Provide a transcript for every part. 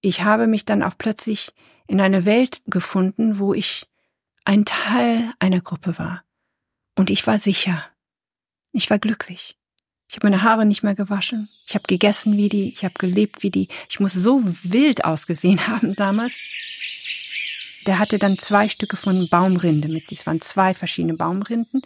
ich habe mich dann auch plötzlich in eine Welt gefunden, wo ich ein Teil einer Gruppe war. Und ich war sicher. Ich war glücklich. Ich habe meine Haare nicht mehr gewaschen. Ich habe gegessen wie die. Ich habe gelebt wie die. Ich muss so wild ausgesehen haben damals. Der hatte dann zwei Stücke von Baumrinde mit sich. Es waren zwei verschiedene Baumrinden.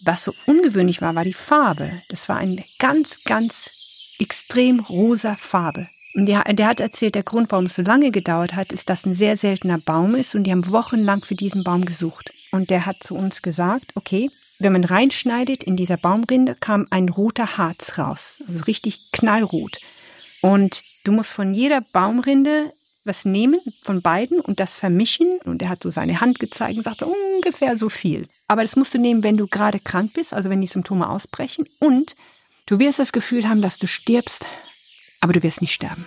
Was so ungewöhnlich war, war die Farbe. Das war eine ganz, ganz extrem rosa Farbe. Und der, der hat erzählt, der Grund, warum es so lange gedauert hat, ist, dass ein sehr seltener Baum ist und die haben wochenlang für diesen Baum gesucht. Und der hat zu uns gesagt, okay, wenn man reinschneidet in dieser Baumrinde, kam ein roter Harz raus, also richtig knallrot. Und du musst von jeder Baumrinde was nehmen, von beiden und das vermischen. Und er hat so seine Hand gezeigt und sagte ungefähr so viel. Aber das musst du nehmen, wenn du gerade krank bist, also wenn die Symptome ausbrechen. Und du wirst das Gefühl haben, dass du stirbst, aber du wirst nicht sterben.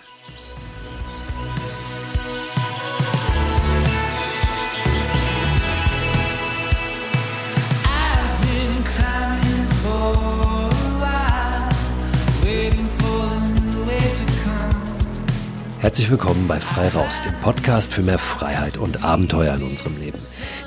Herzlich willkommen bei Frei Raus, dem Podcast für mehr Freiheit und Abenteuer in unserem Leben.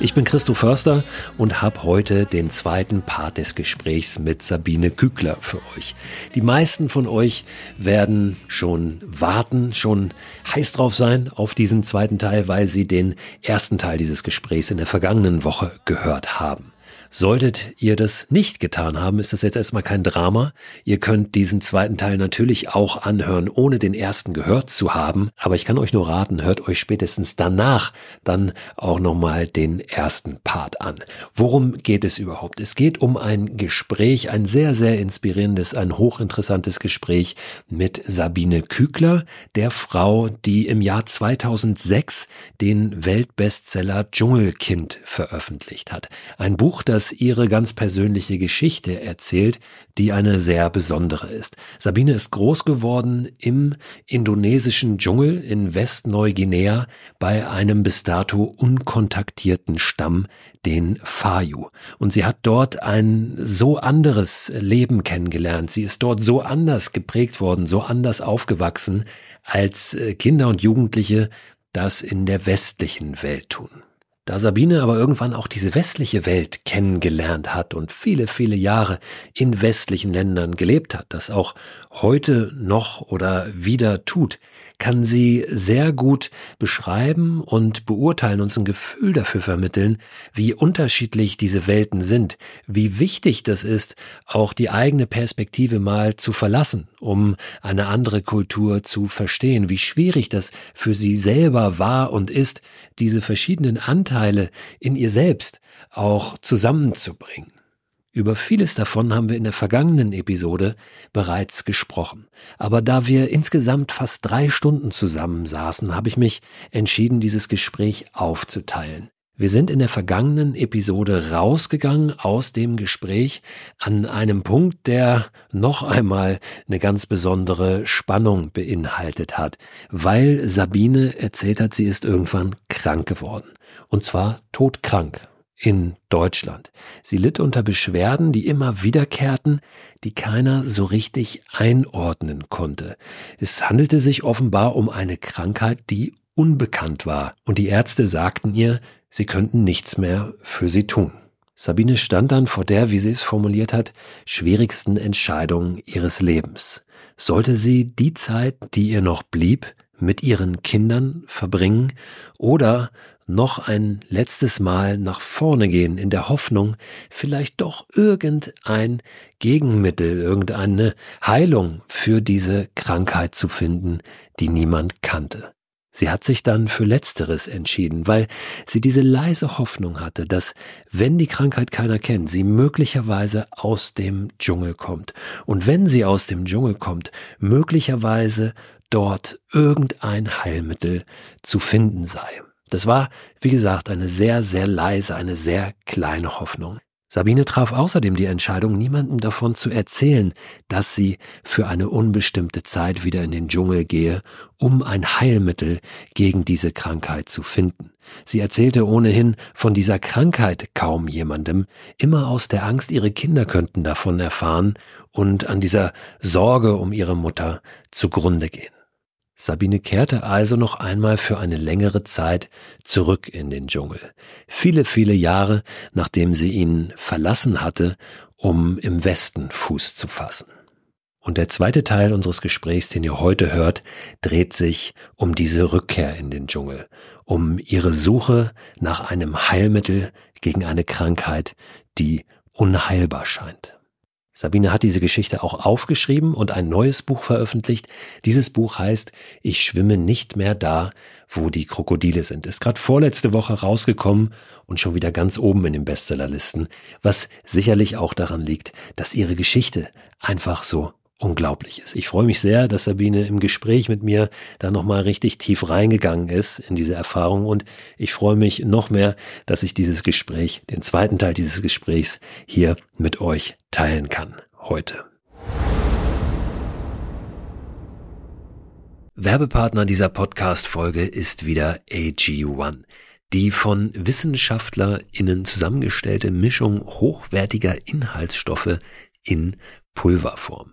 Ich bin Christo Förster und habe heute den zweiten Part des Gesprächs mit Sabine Kügler für euch. Die meisten von euch werden schon warten, schon heiß drauf sein auf diesen zweiten Teil, weil sie den ersten Teil dieses Gesprächs in der vergangenen Woche gehört haben. Solltet ihr das nicht getan haben, ist das jetzt erstmal kein Drama. Ihr könnt diesen zweiten Teil natürlich auch anhören, ohne den ersten gehört zu haben. Aber ich kann euch nur raten, hört euch spätestens danach dann auch nochmal den ersten Part an. Worum geht es überhaupt? Es geht um ein Gespräch, ein sehr, sehr inspirierendes, ein hochinteressantes Gespräch mit Sabine Kügler, der Frau, die im Jahr 2006 den Weltbestseller Dschungelkind veröffentlicht hat. Ein Buch, das das ihre ganz persönliche Geschichte erzählt, die eine sehr besondere ist. Sabine ist groß geworden im indonesischen Dschungel in Westneuguinea bei einem bis dato unkontaktierten Stamm, den Fayu. Und sie hat dort ein so anderes Leben kennengelernt. Sie ist dort so anders geprägt worden, so anders aufgewachsen, als Kinder und Jugendliche das in der westlichen Welt tun. Da Sabine aber irgendwann auch diese westliche Welt kennengelernt hat und viele, viele Jahre in westlichen Ländern gelebt hat, das auch heute noch oder wieder tut, kann sie sehr gut beschreiben und beurteilen, uns ein Gefühl dafür vermitteln, wie unterschiedlich diese Welten sind, wie wichtig das ist, auch die eigene Perspektive mal zu verlassen, um eine andere Kultur zu verstehen, wie schwierig das für sie selber war und ist, diese verschiedenen Anteile in ihr selbst auch zusammenzubringen. Über vieles davon haben wir in der vergangenen Episode bereits gesprochen. Aber da wir insgesamt fast drei Stunden zusammensaßen, habe ich mich entschieden, dieses Gespräch aufzuteilen. Wir sind in der vergangenen Episode rausgegangen aus dem Gespräch an einem Punkt, der noch einmal eine ganz besondere Spannung beinhaltet hat, weil Sabine erzählt hat, sie ist irgendwann krank geworden. Und zwar todkrank in Deutschland. Sie litt unter Beschwerden, die immer wiederkehrten, die keiner so richtig einordnen konnte. Es handelte sich offenbar um eine Krankheit, die unbekannt war, und die Ärzte sagten ihr, sie könnten nichts mehr für sie tun. Sabine stand dann vor der, wie sie es formuliert hat, schwierigsten Entscheidung ihres Lebens. Sollte sie die Zeit, die ihr noch blieb, mit ihren Kindern verbringen oder noch ein letztes Mal nach vorne gehen in der Hoffnung, vielleicht doch irgendein Gegenmittel, irgendeine Heilung für diese Krankheit zu finden, die niemand kannte. Sie hat sich dann für Letzteres entschieden, weil sie diese leise Hoffnung hatte, dass, wenn die Krankheit keiner kennt, sie möglicherweise aus dem Dschungel kommt. Und wenn sie aus dem Dschungel kommt, möglicherweise dort irgendein Heilmittel zu finden sei. Das war, wie gesagt, eine sehr, sehr leise, eine sehr kleine Hoffnung. Sabine traf außerdem die Entscheidung, niemandem davon zu erzählen, dass sie für eine unbestimmte Zeit wieder in den Dschungel gehe, um ein Heilmittel gegen diese Krankheit zu finden. Sie erzählte ohnehin von dieser Krankheit kaum jemandem, immer aus der Angst, ihre Kinder könnten davon erfahren und an dieser Sorge um ihre Mutter zugrunde gehen. Sabine kehrte also noch einmal für eine längere Zeit zurück in den Dschungel. Viele, viele Jahre, nachdem sie ihn verlassen hatte, um im Westen Fuß zu fassen. Und der zweite Teil unseres Gesprächs, den ihr heute hört, dreht sich um diese Rückkehr in den Dschungel, um ihre Suche nach einem Heilmittel gegen eine Krankheit, die unheilbar scheint. Sabine hat diese Geschichte auch aufgeschrieben und ein neues Buch veröffentlicht. Dieses Buch heißt Ich schwimme nicht mehr da, wo die Krokodile sind. Ist gerade vorletzte Woche rausgekommen und schon wieder ganz oben in den Bestsellerlisten, was sicherlich auch daran liegt, dass ihre Geschichte einfach so unglaublich ist. Ich freue mich sehr, dass Sabine im Gespräch mit mir da nochmal richtig tief reingegangen ist in diese Erfahrung und ich freue mich noch mehr, dass ich dieses Gespräch, den zweiten Teil dieses Gesprächs hier mit euch teilen kann heute. Werbepartner dieser Podcast-Folge ist wieder AG1. Die von WissenschaftlerInnen zusammengestellte Mischung hochwertiger Inhaltsstoffe in Pulverform.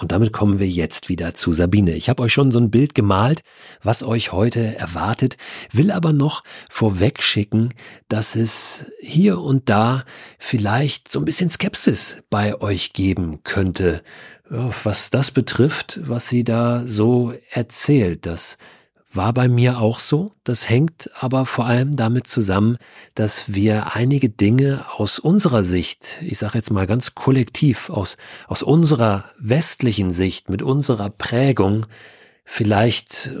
Und damit kommen wir jetzt wieder zu Sabine. Ich habe euch schon so ein Bild gemalt, was euch heute erwartet, will aber noch vorweg schicken, dass es hier und da vielleicht so ein bisschen Skepsis bei euch geben könnte, was das betrifft, was sie da so erzählt, dass war bei mir auch so. Das hängt aber vor allem damit zusammen, dass wir einige Dinge aus unserer Sicht, ich sage jetzt mal ganz kollektiv, aus, aus unserer westlichen Sicht, mit unserer Prägung, vielleicht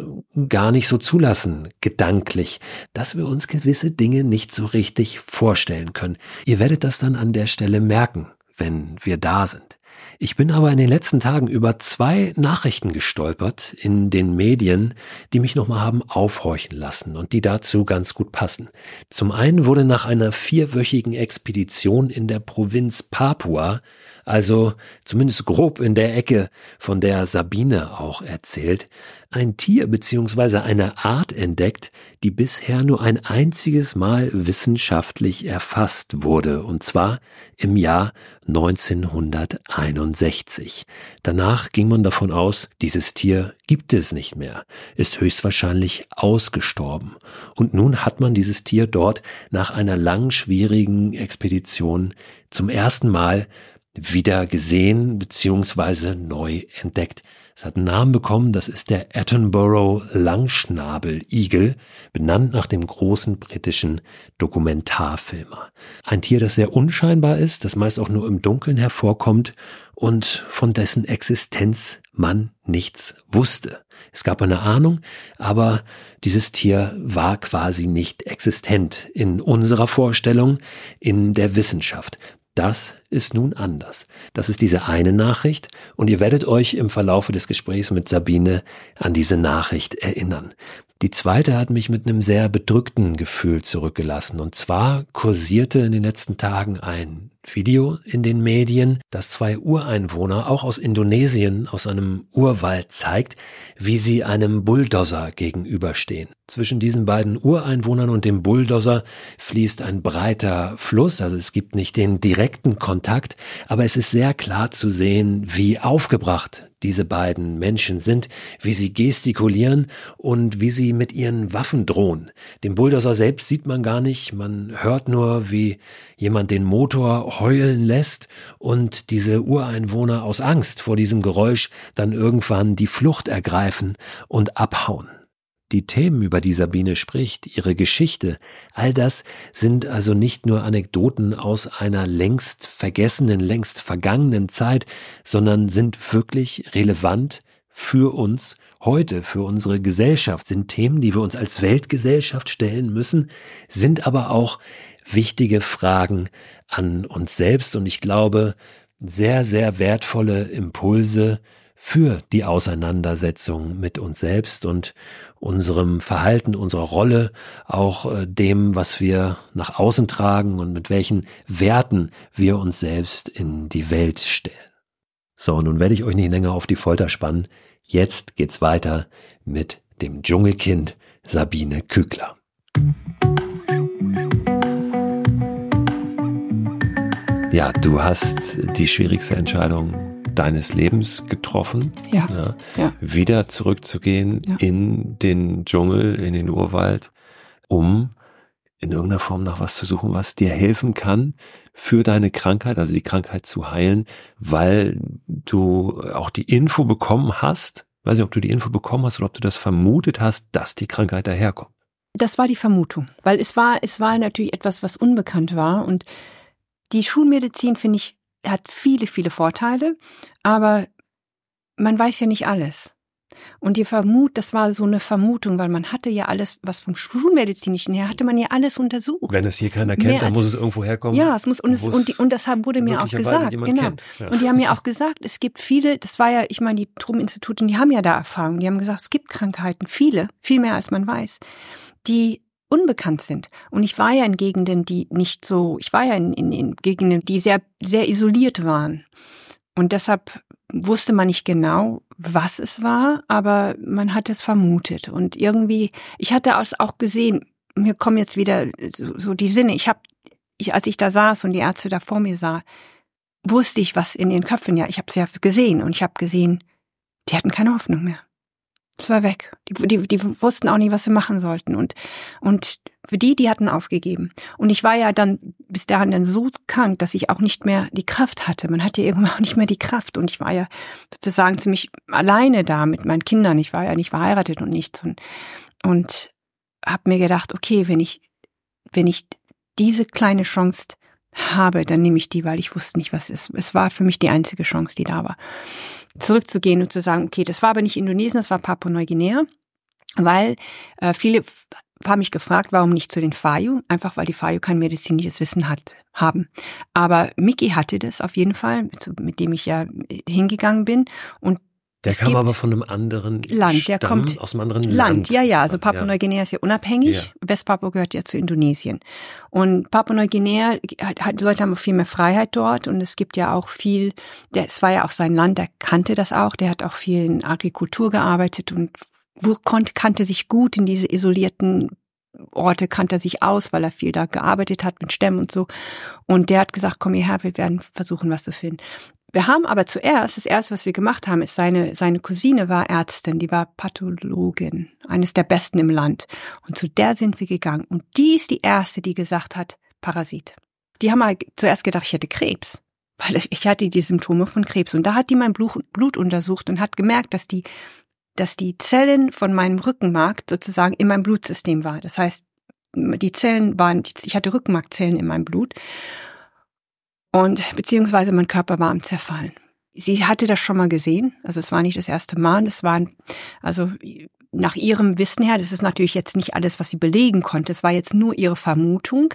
gar nicht so zulassen, gedanklich, dass wir uns gewisse Dinge nicht so richtig vorstellen können. Ihr werdet das dann an der Stelle merken, wenn wir da sind. Ich bin aber in den letzten Tagen über zwei Nachrichten gestolpert in den Medien, die mich nochmal haben aufhorchen lassen und die dazu ganz gut passen. Zum einen wurde nach einer vierwöchigen Expedition in der Provinz Papua also zumindest grob in der Ecke, von der Sabine auch erzählt, ein Tier bzw. eine Art entdeckt, die bisher nur ein einziges Mal wissenschaftlich erfasst wurde, und zwar im Jahr 1981. 1961. Danach ging man davon aus, dieses Tier gibt es nicht mehr, ist höchstwahrscheinlich ausgestorben. Und nun hat man dieses Tier dort nach einer lang schwierigen Expedition zum ersten Mal wieder gesehen bzw. neu entdeckt. Es hat einen Namen bekommen, das ist der Attenborough Langschnabeligel, benannt nach dem großen britischen Dokumentarfilmer. Ein Tier, das sehr unscheinbar ist, das meist auch nur im Dunkeln hervorkommt und von dessen Existenz man nichts wusste. Es gab eine Ahnung, aber dieses Tier war quasi nicht existent in unserer Vorstellung, in der Wissenschaft. Das ist nun anders. Das ist diese eine Nachricht und ihr werdet euch im Verlaufe des Gesprächs mit Sabine an diese Nachricht erinnern. Die zweite hat mich mit einem sehr bedrückten Gefühl zurückgelassen und zwar kursierte in den letzten Tagen ein Video in den Medien, das zwei Ureinwohner auch aus Indonesien aus einem Urwald zeigt, wie sie einem Bulldozer gegenüberstehen. Zwischen diesen beiden Ureinwohnern und dem Bulldozer fließt ein breiter Fluss, also es gibt nicht den direkten Kontakt, aber es ist sehr klar zu sehen, wie aufgebracht diese beiden Menschen sind, wie sie gestikulieren und wie sie mit ihren Waffen drohen. Den Bulldozer selbst sieht man gar nicht, man hört nur, wie jemand den Motor heulen lässt und diese Ureinwohner aus Angst vor diesem Geräusch dann irgendwann die Flucht ergreifen und abhauen. Die Themen, über die Sabine spricht, ihre Geschichte, all das sind also nicht nur Anekdoten aus einer längst vergessenen, längst vergangenen Zeit, sondern sind wirklich relevant für uns heute, für unsere Gesellschaft, sind Themen, die wir uns als Weltgesellschaft stellen müssen, sind aber auch wichtige Fragen an uns selbst. Und ich glaube, sehr, sehr wertvolle Impulse für die Auseinandersetzung mit uns selbst und unserem Verhalten, unserer Rolle, auch äh, dem, was wir nach außen tragen und mit welchen Werten wir uns selbst in die Welt stellen. So, nun werde ich euch nicht länger auf die Folter spannen. Jetzt geht's weiter mit dem Dschungelkind Sabine Kügler. Ja, du hast die schwierigste Entscheidung deines Lebens getroffen, ja, ja, ja. wieder zurückzugehen ja. in den Dschungel, in den Urwald, um in irgendeiner Form nach was zu suchen, was dir helfen kann, für deine Krankheit, also die Krankheit zu heilen, weil du auch die Info bekommen hast, weiß nicht, ob du die Info bekommen hast oder ob du das vermutet hast, dass die Krankheit daherkommt. Das war die Vermutung, weil es war, es war natürlich etwas, was unbekannt war und die Schulmedizin, finde ich, hat viele, viele Vorteile, aber man weiß ja nicht alles. Und die Vermut, das war so eine Vermutung, weil man hatte ja alles, was vom Schulmedizinischen her, hatte man ja alles untersucht. Wenn es hier keiner kennt, Mehr dann muss es irgendwo herkommen. Ja, es muss, und, es, und, die, und das wurde mir auch gesagt. Genau. Ja. Und die haben mir auch gesagt, es gibt viele, das war ja, ich meine, die Trum-Institute, die haben ja da Erfahrung, die haben gesagt, es gibt Krankheiten, viele, viel mehr als man weiß, die unbekannt sind. Und ich war ja in Gegenden, die nicht so, ich war ja in, in, in Gegenden, die sehr, sehr isoliert waren. Und deshalb wusste man nicht genau, was es war, aber man hat es vermutet. Und irgendwie, ich hatte es auch gesehen, mir kommen jetzt wieder so, so die Sinne. Ich habe, ich, als ich da saß und die Ärzte da vor mir sah, wusste ich, was in ihren Köpfen, ja, ich habe es ja gesehen und ich habe gesehen, die hatten keine Hoffnung mehr. Es war weg. Die, die, die wussten auch nicht, was sie machen sollten. Und, und für die, die hatten aufgegeben. Und ich war ja dann bis dahin dann so krank, dass ich auch nicht mehr die Kraft hatte. Man hatte irgendwann auch nicht mehr die Kraft. Und ich war ja sozusagen ziemlich alleine da mit meinen Kindern. Ich war ja nicht verheiratet und nichts. Und, und habe mir gedacht, okay, wenn ich, wenn ich diese kleine Chance habe, dann nehme ich die, weil ich wusste nicht, was es ist. Es war für mich die einzige Chance, die da war zurückzugehen und zu sagen, okay, das war aber nicht Indonesien, das war Papua-Neuguinea, weil äh, viele haben mich gefragt, warum nicht zu den Fayu, einfach weil die Fayu kein medizinisches Wissen hat, haben. Aber Mickey hatte das auf jeden Fall, mit dem ich ja hingegangen bin und der kam aber von einem anderen Land, der Stamm, kommt aus einem anderen Land. Land. Ja, ja, also Papua-Neuguinea ist ja unabhängig. Ja. Westpapua gehört ja zu Indonesien. Und Papua-Neuguinea, die Leute haben viel mehr Freiheit dort und es gibt ja auch viel, der, es war ja auch sein Land, der kannte das auch, der hat auch viel in Agrikultur gearbeitet und konnte, kannte sich gut in diese isolierten Orte kannte er sich aus, weil er viel da gearbeitet hat mit Stämmen und so. Und der hat gesagt, komm hierher, wir werden versuchen, was zu finden. Wir haben aber zuerst, das erste, was wir gemacht haben, ist seine, seine Cousine war Ärztin, die war Pathologin, eines der besten im Land. Und zu der sind wir gegangen. Und die ist die erste, die gesagt hat, Parasit. Die haben halt zuerst gedacht, ich hätte Krebs. Weil ich hatte die Symptome von Krebs. Und da hat die mein Blut untersucht und hat gemerkt, dass die, dass die Zellen von meinem Rückenmark sozusagen in meinem Blutsystem war. Das heißt, die Zellen waren, ich hatte Rückenmarkzellen in meinem Blut und beziehungsweise mein Körper war am Zerfallen. Sie hatte das schon mal gesehen, also es war nicht das erste Mal, das waren also nach ihrem Wissen her, das ist natürlich jetzt nicht alles, was sie belegen konnte, es war jetzt nur ihre Vermutung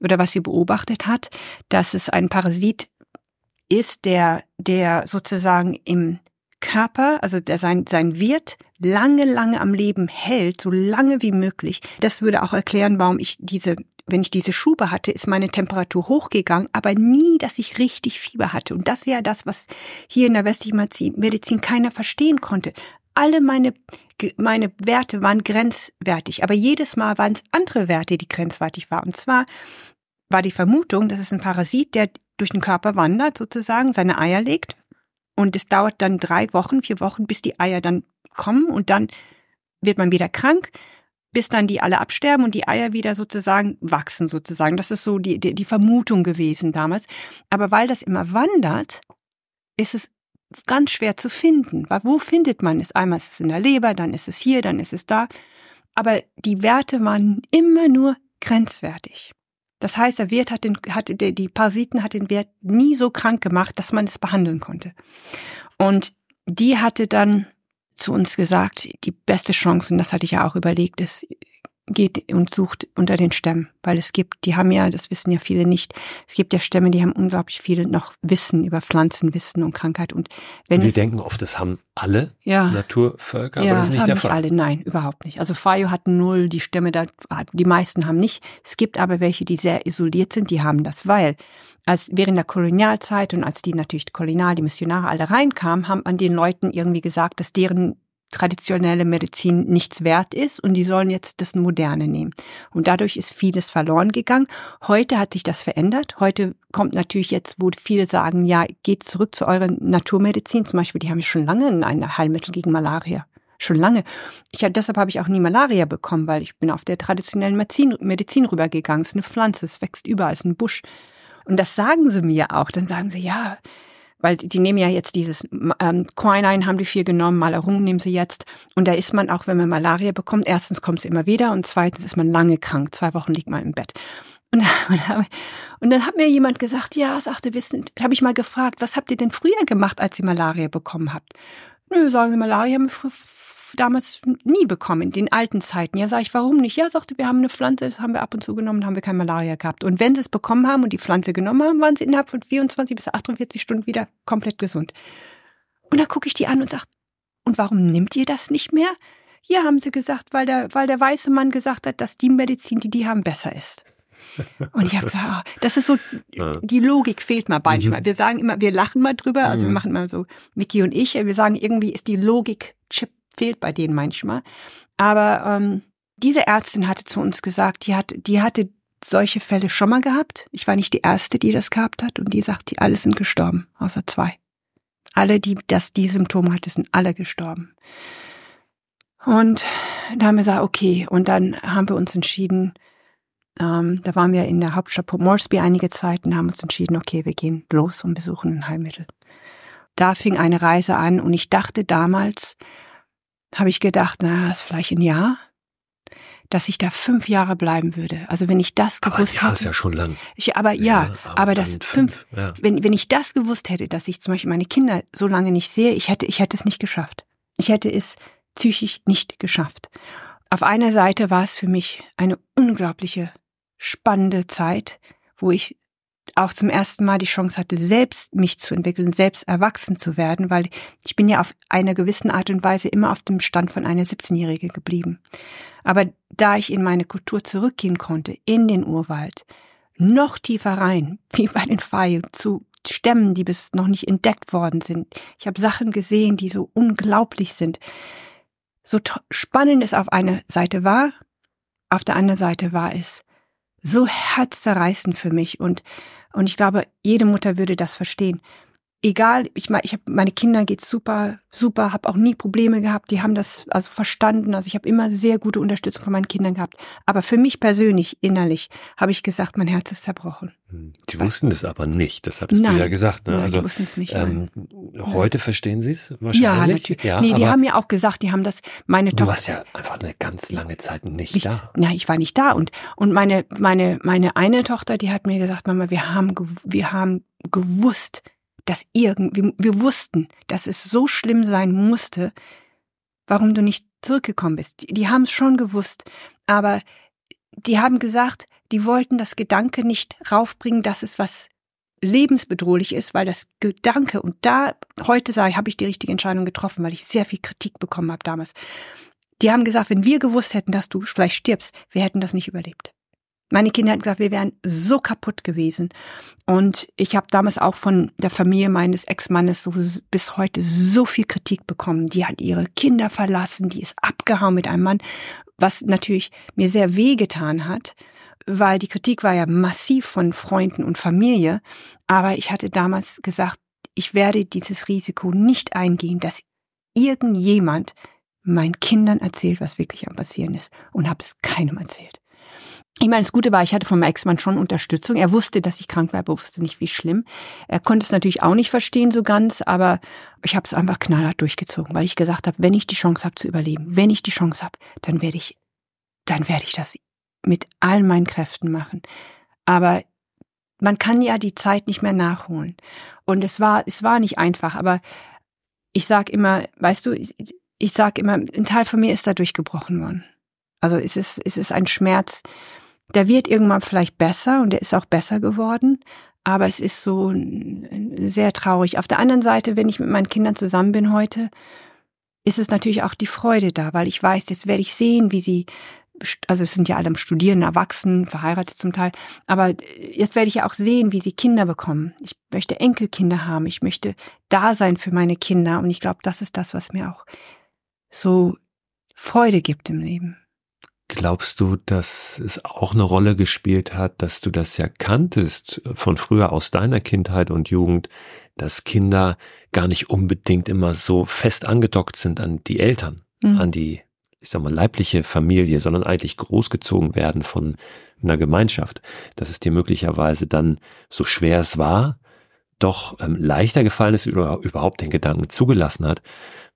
oder was sie beobachtet hat, dass es ein Parasit ist, der der sozusagen im Körper, also der sein, sein Wirt lange, lange am Leben hält, so lange wie möglich. Das würde auch erklären, warum ich diese, wenn ich diese Schube hatte, ist meine Temperatur hochgegangen, aber nie, dass ich richtig Fieber hatte. Und das ist ja das, was hier in der westlichen Medizin keiner verstehen konnte. Alle meine, meine Werte waren grenzwertig, aber jedes Mal waren es andere Werte, die grenzwertig waren. Und zwar war die Vermutung, dass es ein Parasit, der durch den Körper wandert, sozusagen, seine Eier legt und es dauert dann drei Wochen, vier Wochen, bis die Eier dann kommen und dann wird man wieder krank, bis dann die alle absterben und die Eier wieder sozusagen wachsen sozusagen. Das ist so die, die, die Vermutung gewesen damals. Aber weil das immer wandert, ist es ganz schwer zu finden. Weil wo findet man es? Einmal ist es in der Leber, dann ist es hier, dann ist es da. Aber die Werte waren immer nur grenzwertig. Das heißt, der Wirt hat den, hat, die Parasiten hat den Wert nie so krank gemacht, dass man es behandeln konnte. Und die hatte dann zu uns gesagt, die beste Chance, und das hatte ich ja auch überlegt, ist, geht und sucht unter den Stämmen, weil es gibt, die haben ja, das wissen ja viele nicht, es gibt ja Stämme, die haben unglaublich viel noch Wissen über Pflanzenwissen und Krankheit und wenn Wir denken oft, das haben alle ja, Naturvölker, ja, aber das ist nicht haben der nicht Fall. alle, nein, überhaupt nicht. Also Fayo hat null, die Stämme da, die meisten haben nicht. Es gibt aber welche, die sehr isoliert sind, die haben das, weil als während der Kolonialzeit und als die natürlich Kolonial, die Missionare alle reinkamen, haben an den Leuten irgendwie gesagt, dass deren traditionelle Medizin nichts wert ist und die sollen jetzt das Moderne nehmen. Und dadurch ist vieles verloren gegangen. Heute hat sich das verändert. Heute kommt natürlich jetzt, wo viele sagen, ja, geht zurück zu eurer Naturmedizin. Zum Beispiel, die haben schon lange ein Heilmittel gegen Malaria. Schon lange. Ich, deshalb habe ich auch nie Malaria bekommen, weil ich bin auf der traditionellen Medizin, Medizin rübergegangen. Es ist eine Pflanze, es wächst überall, es ist ein Busch. Und das sagen sie mir auch. Dann sagen sie, ja, weil die nehmen ja jetzt dieses ähm, Quinine haben die viel genommen, Malarung nehmen sie jetzt. Und da ist man auch, wenn man Malaria bekommt, erstens kommt es immer wieder und zweitens ist man lange krank. Zwei Wochen liegt man im Bett. Und, und dann hat mir jemand gesagt, ja, sagte Wissen, habe ich mal gefragt, was habt ihr denn früher gemacht, als ihr Malaria bekommen habt? Nö, sagen sie, Malaria haben wir damals nie bekommen, in den alten Zeiten. Ja, sage ich, warum nicht? Ja, sagte, wir haben eine Pflanze, das haben wir ab und zu genommen, haben wir keine Malaria gehabt. Und wenn sie es bekommen haben und die Pflanze genommen haben, waren sie innerhalb von 24 bis 48 Stunden wieder komplett gesund. Und dann gucke ich die an und sage, und warum nimmt ihr das nicht mehr? Ja, haben sie gesagt, weil der, weil der weiße Mann gesagt hat, dass die Medizin, die die haben, besser ist. Und ich habe gesagt, oh, das ist so, die Logik fehlt mal manchmal. Mhm. Wir sagen immer, wir lachen mal drüber, also wir mhm. machen mal so, Mickey und ich, wir sagen irgendwie ist die Logik Chip fehlt bei denen manchmal. Aber ähm, diese Ärztin hatte zu uns gesagt, die, hat, die hatte solche Fälle schon mal gehabt. Ich war nicht die Erste, die das gehabt hat. Und die sagt, die alle sind gestorben, außer zwei. Alle, die das die Symptome hatte, sind alle gestorben. Und da haben wir gesagt, okay. Und dann haben wir uns entschieden, ähm, da waren wir in der Hauptstadt Port Moresby einige Zeit und haben uns entschieden, okay, wir gehen los und besuchen ein Heilmittel. Da fing eine Reise an und ich dachte damals, habe ich gedacht, na, ist vielleicht ein Jahr, dass ich da fünf Jahre bleiben würde. Also wenn ich das gewusst aber hätte. ist ja schon lang. Ich, aber ja, ja aber, aber das fünf, ja. wenn, wenn ich das gewusst hätte, dass ich zum Beispiel meine Kinder so lange nicht sehe, ich hätte, ich hätte es nicht geschafft. Ich hätte es psychisch nicht geschafft. Auf einer Seite war es für mich eine unglaubliche, spannende Zeit, wo ich auch zum ersten Mal die Chance hatte, selbst mich zu entwickeln, selbst erwachsen zu werden, weil ich bin ja auf einer gewissen Art und Weise immer auf dem Stand von einer 17-Jährige geblieben. Aber da ich in meine Kultur zurückgehen konnte, in den Urwald, noch tiefer rein, wie bei den Pfeilen, zu Stämmen, die bis noch nicht entdeckt worden sind. Ich habe Sachen gesehen, die so unglaublich sind. So spannend es auf einer Seite war, auf der anderen Seite war es so herzzerreißend für mich. Und, und ich glaube, jede Mutter würde das verstehen egal, ich meine, ich habe meine Kinder geht's super, super, habe auch nie Probleme gehabt. Die haben das also verstanden. Also ich habe immer sehr gute Unterstützung von meinen Kindern gehabt. Aber für mich persönlich innerlich habe ich gesagt, mein Herz ist zerbrochen. Hm, die wussten das aber nicht. Das hattest nein, du ja gesagt. Ne? Nein, also die wussten es nicht. Ähm, heute verstehen sie es wahrscheinlich. Ja, natürlich. Ja, nee, die haben ja auch gesagt, die haben das. Meine du Tochter. warst ja einfach eine ganz lange Zeit nicht, nicht da. Ja, ich war nicht da und und meine meine meine eine Tochter, die hat mir gesagt, Mama, wir haben wir haben gewusst, dass irgendwie, wir wussten, dass es so schlimm sein musste, warum du nicht zurückgekommen bist. Die, die haben es schon gewusst, aber die haben gesagt, die wollten das Gedanke nicht raufbringen, dass es was lebensbedrohlich ist, weil das Gedanke, und da heute ich, habe ich die richtige Entscheidung getroffen, weil ich sehr viel Kritik bekommen habe damals. Die haben gesagt, wenn wir gewusst hätten, dass du vielleicht stirbst, wir hätten das nicht überlebt. Meine Kinder hatten gesagt, wir wären so kaputt gewesen. Und ich habe damals auch von der Familie meines Ex-Mannes so bis heute so viel Kritik bekommen. Die hat ihre Kinder verlassen, die ist abgehauen mit einem Mann, was natürlich mir sehr wehgetan hat, weil die Kritik war ja massiv von Freunden und Familie. Aber ich hatte damals gesagt, ich werde dieses Risiko nicht eingehen, dass irgendjemand meinen Kindern erzählt, was wirklich am passieren ist und habe es keinem erzählt. Ich meine, das Gute war, ich hatte von meinem Ex-Mann schon Unterstützung. Er wusste, dass ich krank war, aber wusste nicht, wie schlimm. Er konnte es natürlich auch nicht verstehen so ganz, aber ich habe es einfach knallhart durchgezogen, weil ich gesagt habe, wenn ich die Chance habe zu überleben, wenn ich die Chance habe, dann werde ich, dann werde ich das mit all meinen Kräften machen. Aber man kann ja die Zeit nicht mehr nachholen. Und es war, es war nicht einfach, aber ich sag immer, weißt du, ich, sag immer, ein Teil von mir ist da durchgebrochen worden. Also es ist, es ist ein Schmerz, der wird irgendwann vielleicht besser und der ist auch besser geworden, aber es ist so sehr traurig. Auf der anderen Seite, wenn ich mit meinen Kindern zusammen bin heute, ist es natürlich auch die Freude da, weil ich weiß, jetzt werde ich sehen, wie sie, also es sind ja alle am Studieren, erwachsen, verheiratet zum Teil, aber jetzt werde ich ja auch sehen, wie sie Kinder bekommen. Ich möchte Enkelkinder haben, ich möchte da sein für meine Kinder und ich glaube, das ist das, was mir auch so Freude gibt im Leben. Glaubst du, dass es auch eine Rolle gespielt hat, dass du das ja kanntest von früher aus deiner Kindheit und Jugend, dass Kinder gar nicht unbedingt immer so fest angedockt sind an die Eltern, mhm. an die, ich sag mal, leibliche Familie, sondern eigentlich großgezogen werden von einer Gemeinschaft, dass es dir möglicherweise dann, so schwer es war, doch ähm, leichter gefallen ist, oder überhaupt den Gedanken zugelassen hat,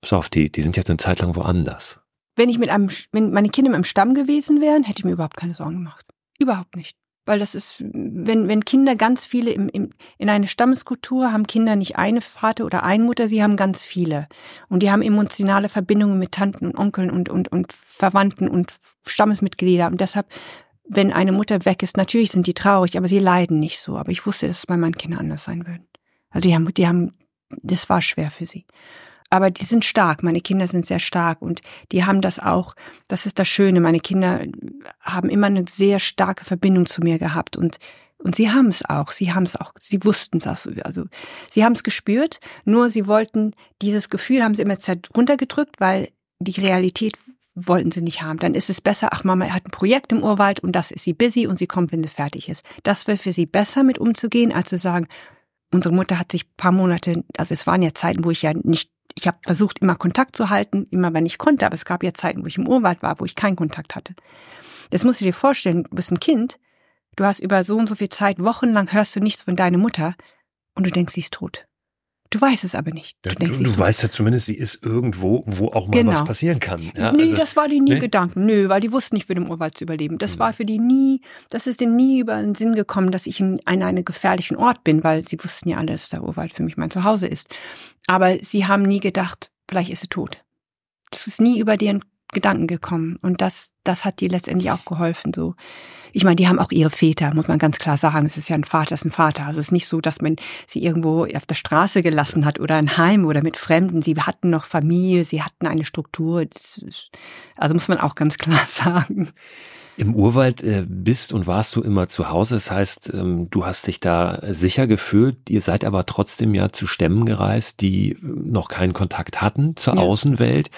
pass auf, die, die sind jetzt eine Zeit lang woanders. Wenn ich mit einem, wenn meine Kinder im Stamm gewesen wären, hätte ich mir überhaupt keine Sorgen gemacht. Überhaupt nicht. Weil das ist, wenn, wenn Kinder ganz viele im, im, in eine Stammeskultur haben Kinder nicht eine Vater oder eine Mutter, sie haben ganz viele. Und die haben emotionale Verbindungen mit Tanten und Onkeln und, und, und Verwandten und Stammesmitglieder. Und deshalb, wenn eine Mutter weg ist, natürlich sind die traurig, aber sie leiden nicht so. Aber ich wusste, dass es bei meinen Kindern anders sein würden. Also die haben, die haben, das war schwer für sie aber die sind stark. Meine Kinder sind sehr stark und die haben das auch. Das ist das Schöne. Meine Kinder haben immer eine sehr starke Verbindung zu mir gehabt und und sie haben es auch. Sie haben es auch. Sie wussten das. Also sie haben es gespürt. Nur sie wollten dieses Gefühl haben sie immer runtergedrückt, weil die Realität wollten sie nicht haben. Dann ist es besser, ach Mama hat ein Projekt im Urwald und das ist sie busy und sie kommt, wenn sie fertig ist. Das wäre für sie besser mit umzugehen, als zu sagen, unsere Mutter hat sich paar Monate, also es waren ja Zeiten, wo ich ja nicht ich habe versucht, immer Kontakt zu halten, immer wenn ich konnte, aber es gab ja Zeiten, wo ich im Urwald war, wo ich keinen Kontakt hatte. Das musst du dir vorstellen, du bist ein Kind, du hast über so und so viel Zeit, wochenlang hörst du nichts von deiner Mutter und du denkst, sie ist tot. Du weißt es aber nicht. Du, denkst, du, du weißt ja zumindest, sie ist irgendwo, wo auch mal genau. was passieren kann. Ja, nee, also, das war die nie nee? Gedanken. Nö, weil die wussten nicht, für den Urwald zu überleben. Das mhm. war für die nie, das ist denen nie über den Sinn gekommen, dass ich in einem gefährlichen Ort bin, weil sie wussten ja alle, dass der Urwald für mich mein Zuhause ist. Aber sie haben nie gedacht, vielleicht ist sie tot. Das ist nie über deren Gedanken gekommen. Und das, das hat dir letztendlich auch geholfen, so. Ich meine, die haben auch ihre Väter, muss man ganz klar sagen. Es ist ja ein Vater, es ist ein Vater. Also es ist nicht so, dass man sie irgendwo auf der Straße gelassen hat oder ein Heim oder mit Fremden. Sie hatten noch Familie, sie hatten eine Struktur. Also muss man auch ganz klar sagen. Im Urwald äh, bist und warst du immer zu Hause. Das heißt, ähm, du hast dich da sicher gefühlt. Ihr seid aber trotzdem ja zu Stämmen gereist, die noch keinen Kontakt hatten zur ja. Außenwelt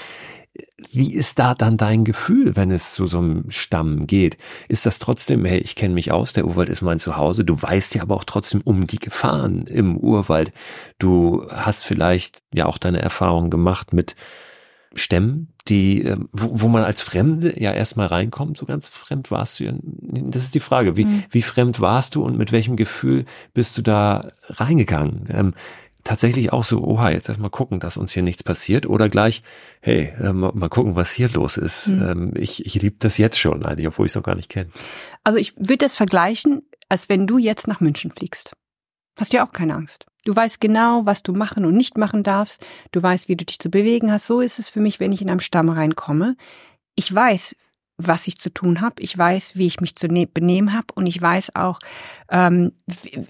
wie ist da dann dein Gefühl, wenn es zu so einem Stamm geht? Ist das trotzdem, hey, ich kenne mich aus, der Urwald ist mein Zuhause, du weißt ja aber auch trotzdem um die Gefahren im Urwald. Du hast vielleicht ja auch deine Erfahrungen gemacht mit Stämmen, die, ähm, wo, wo man als Fremde ja erstmal reinkommt, so ganz fremd warst du. Das ist die Frage, wie, mhm. wie fremd warst du und mit welchem Gefühl bist du da reingegangen? Ähm, tatsächlich auch so, oha, jetzt erstmal gucken, dass uns hier nichts passiert oder gleich, hey, äh, mal, mal, gucken, was hier los ist. Mhm. Ähm, ich ich liebe das jetzt schon eigentlich, obwohl ich es noch gar nicht kenne. Also ich würde das vergleichen, als wenn du jetzt nach München fliegst. Hast ja auch keine Angst. Du weißt genau, was du machen und nicht machen darfst. Du weißt, wie du dich zu bewegen hast. So ist es für mich, wenn ich in einem Stamm reinkomme. Ich weiß, was ich zu tun habe. Ich weiß, wie ich mich zu ne-, benehmen habe und ich weiß auch, ähm,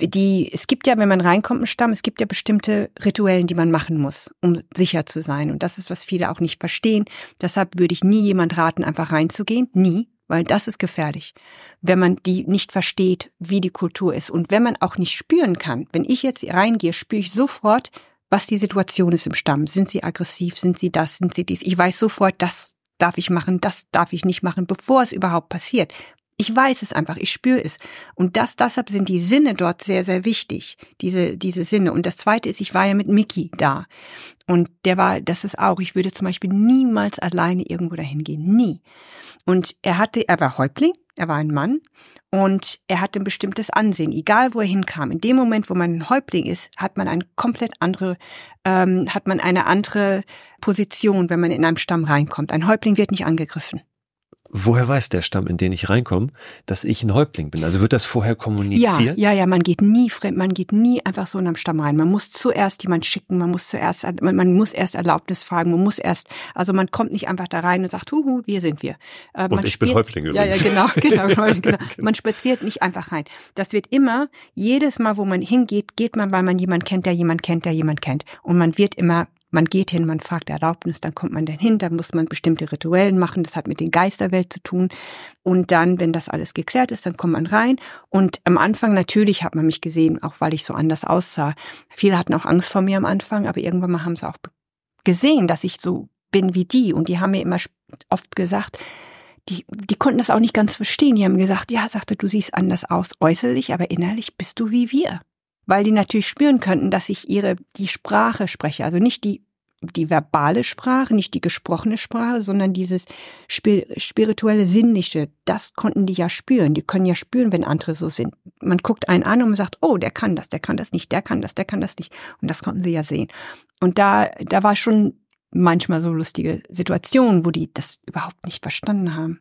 die. Es gibt ja, wenn man reinkommt im Stamm, es gibt ja bestimmte Rituellen, die man machen muss, um sicher zu sein. Und das ist, was viele auch nicht verstehen. Deshalb würde ich nie jemand raten, einfach reinzugehen. Nie, weil das ist gefährlich, wenn man die nicht versteht, wie die Kultur ist und wenn man auch nicht spüren kann. Wenn ich jetzt reingehe, spüre ich sofort, was die Situation ist im Stamm. Sind sie aggressiv? Sind sie das? Sind sie dies? Ich weiß sofort, das darf ich machen, das darf ich nicht machen, bevor es überhaupt passiert. Ich weiß es einfach, ich spüre es. Und das, deshalb sind die Sinne dort sehr, sehr wichtig, diese, diese Sinne. Und das zweite ist, ich war ja mit Mickey da. Und der war, das ist auch, ich würde zum Beispiel niemals alleine irgendwo dahin gehen. Nie. Und er hatte, er war Häuptling, er war ein Mann und er hatte ein bestimmtes Ansehen, egal wo er hinkam. In dem Moment, wo man ein Häuptling ist, hat man eine komplett andere, ähm, hat man eine andere Position, wenn man in einem Stamm reinkommt. Ein Häuptling wird nicht angegriffen woher weiß der Stamm, in den ich reinkomme, dass ich ein Häuptling bin? Also wird das vorher kommuniziert? Ja, ja, ja, man geht nie fremd, man geht nie einfach so in einem Stamm rein. Man muss zuerst jemand schicken, man muss zuerst, man, man muss erst Erlaubnis fragen, man muss erst, also man kommt nicht einfach da rein und sagt, huhu, hier sind wir. Äh, und ich spielt, bin Häuptling übrigens. Ja, ja, genau, genau, genau. Man spaziert nicht einfach rein. Das wird immer, jedes Mal, wo man hingeht, geht man, weil man jemand kennt, der jemand kennt, der jemand kennt. Und man wird immer man geht hin, man fragt Erlaubnis, dann kommt man dann hin, dann muss man bestimmte Rituellen machen, das hat mit den Geisterwelt zu tun. Und dann, wenn das alles geklärt ist, dann kommt man rein. Und am Anfang natürlich hat man mich gesehen, auch weil ich so anders aussah. Viele hatten auch Angst vor mir am Anfang, aber irgendwann mal haben sie auch gesehen, dass ich so bin wie die. Und die haben mir immer oft gesagt, die, die konnten das auch nicht ganz verstehen. Die haben gesagt, ja, sagte, du siehst anders aus äußerlich, aber innerlich bist du wie wir weil die natürlich spüren könnten, dass ich ihre die Sprache spreche, also nicht die die verbale Sprache, nicht die gesprochene Sprache, sondern dieses spirituelle Sinnliche, das konnten die ja spüren. Die können ja spüren, wenn andere so sind. Man guckt einen an und sagt, oh, der kann das, der kann das nicht, der kann das, der kann das nicht. Und das konnten sie ja sehen. Und da, da war schon manchmal so lustige Situationen, wo die das überhaupt nicht verstanden haben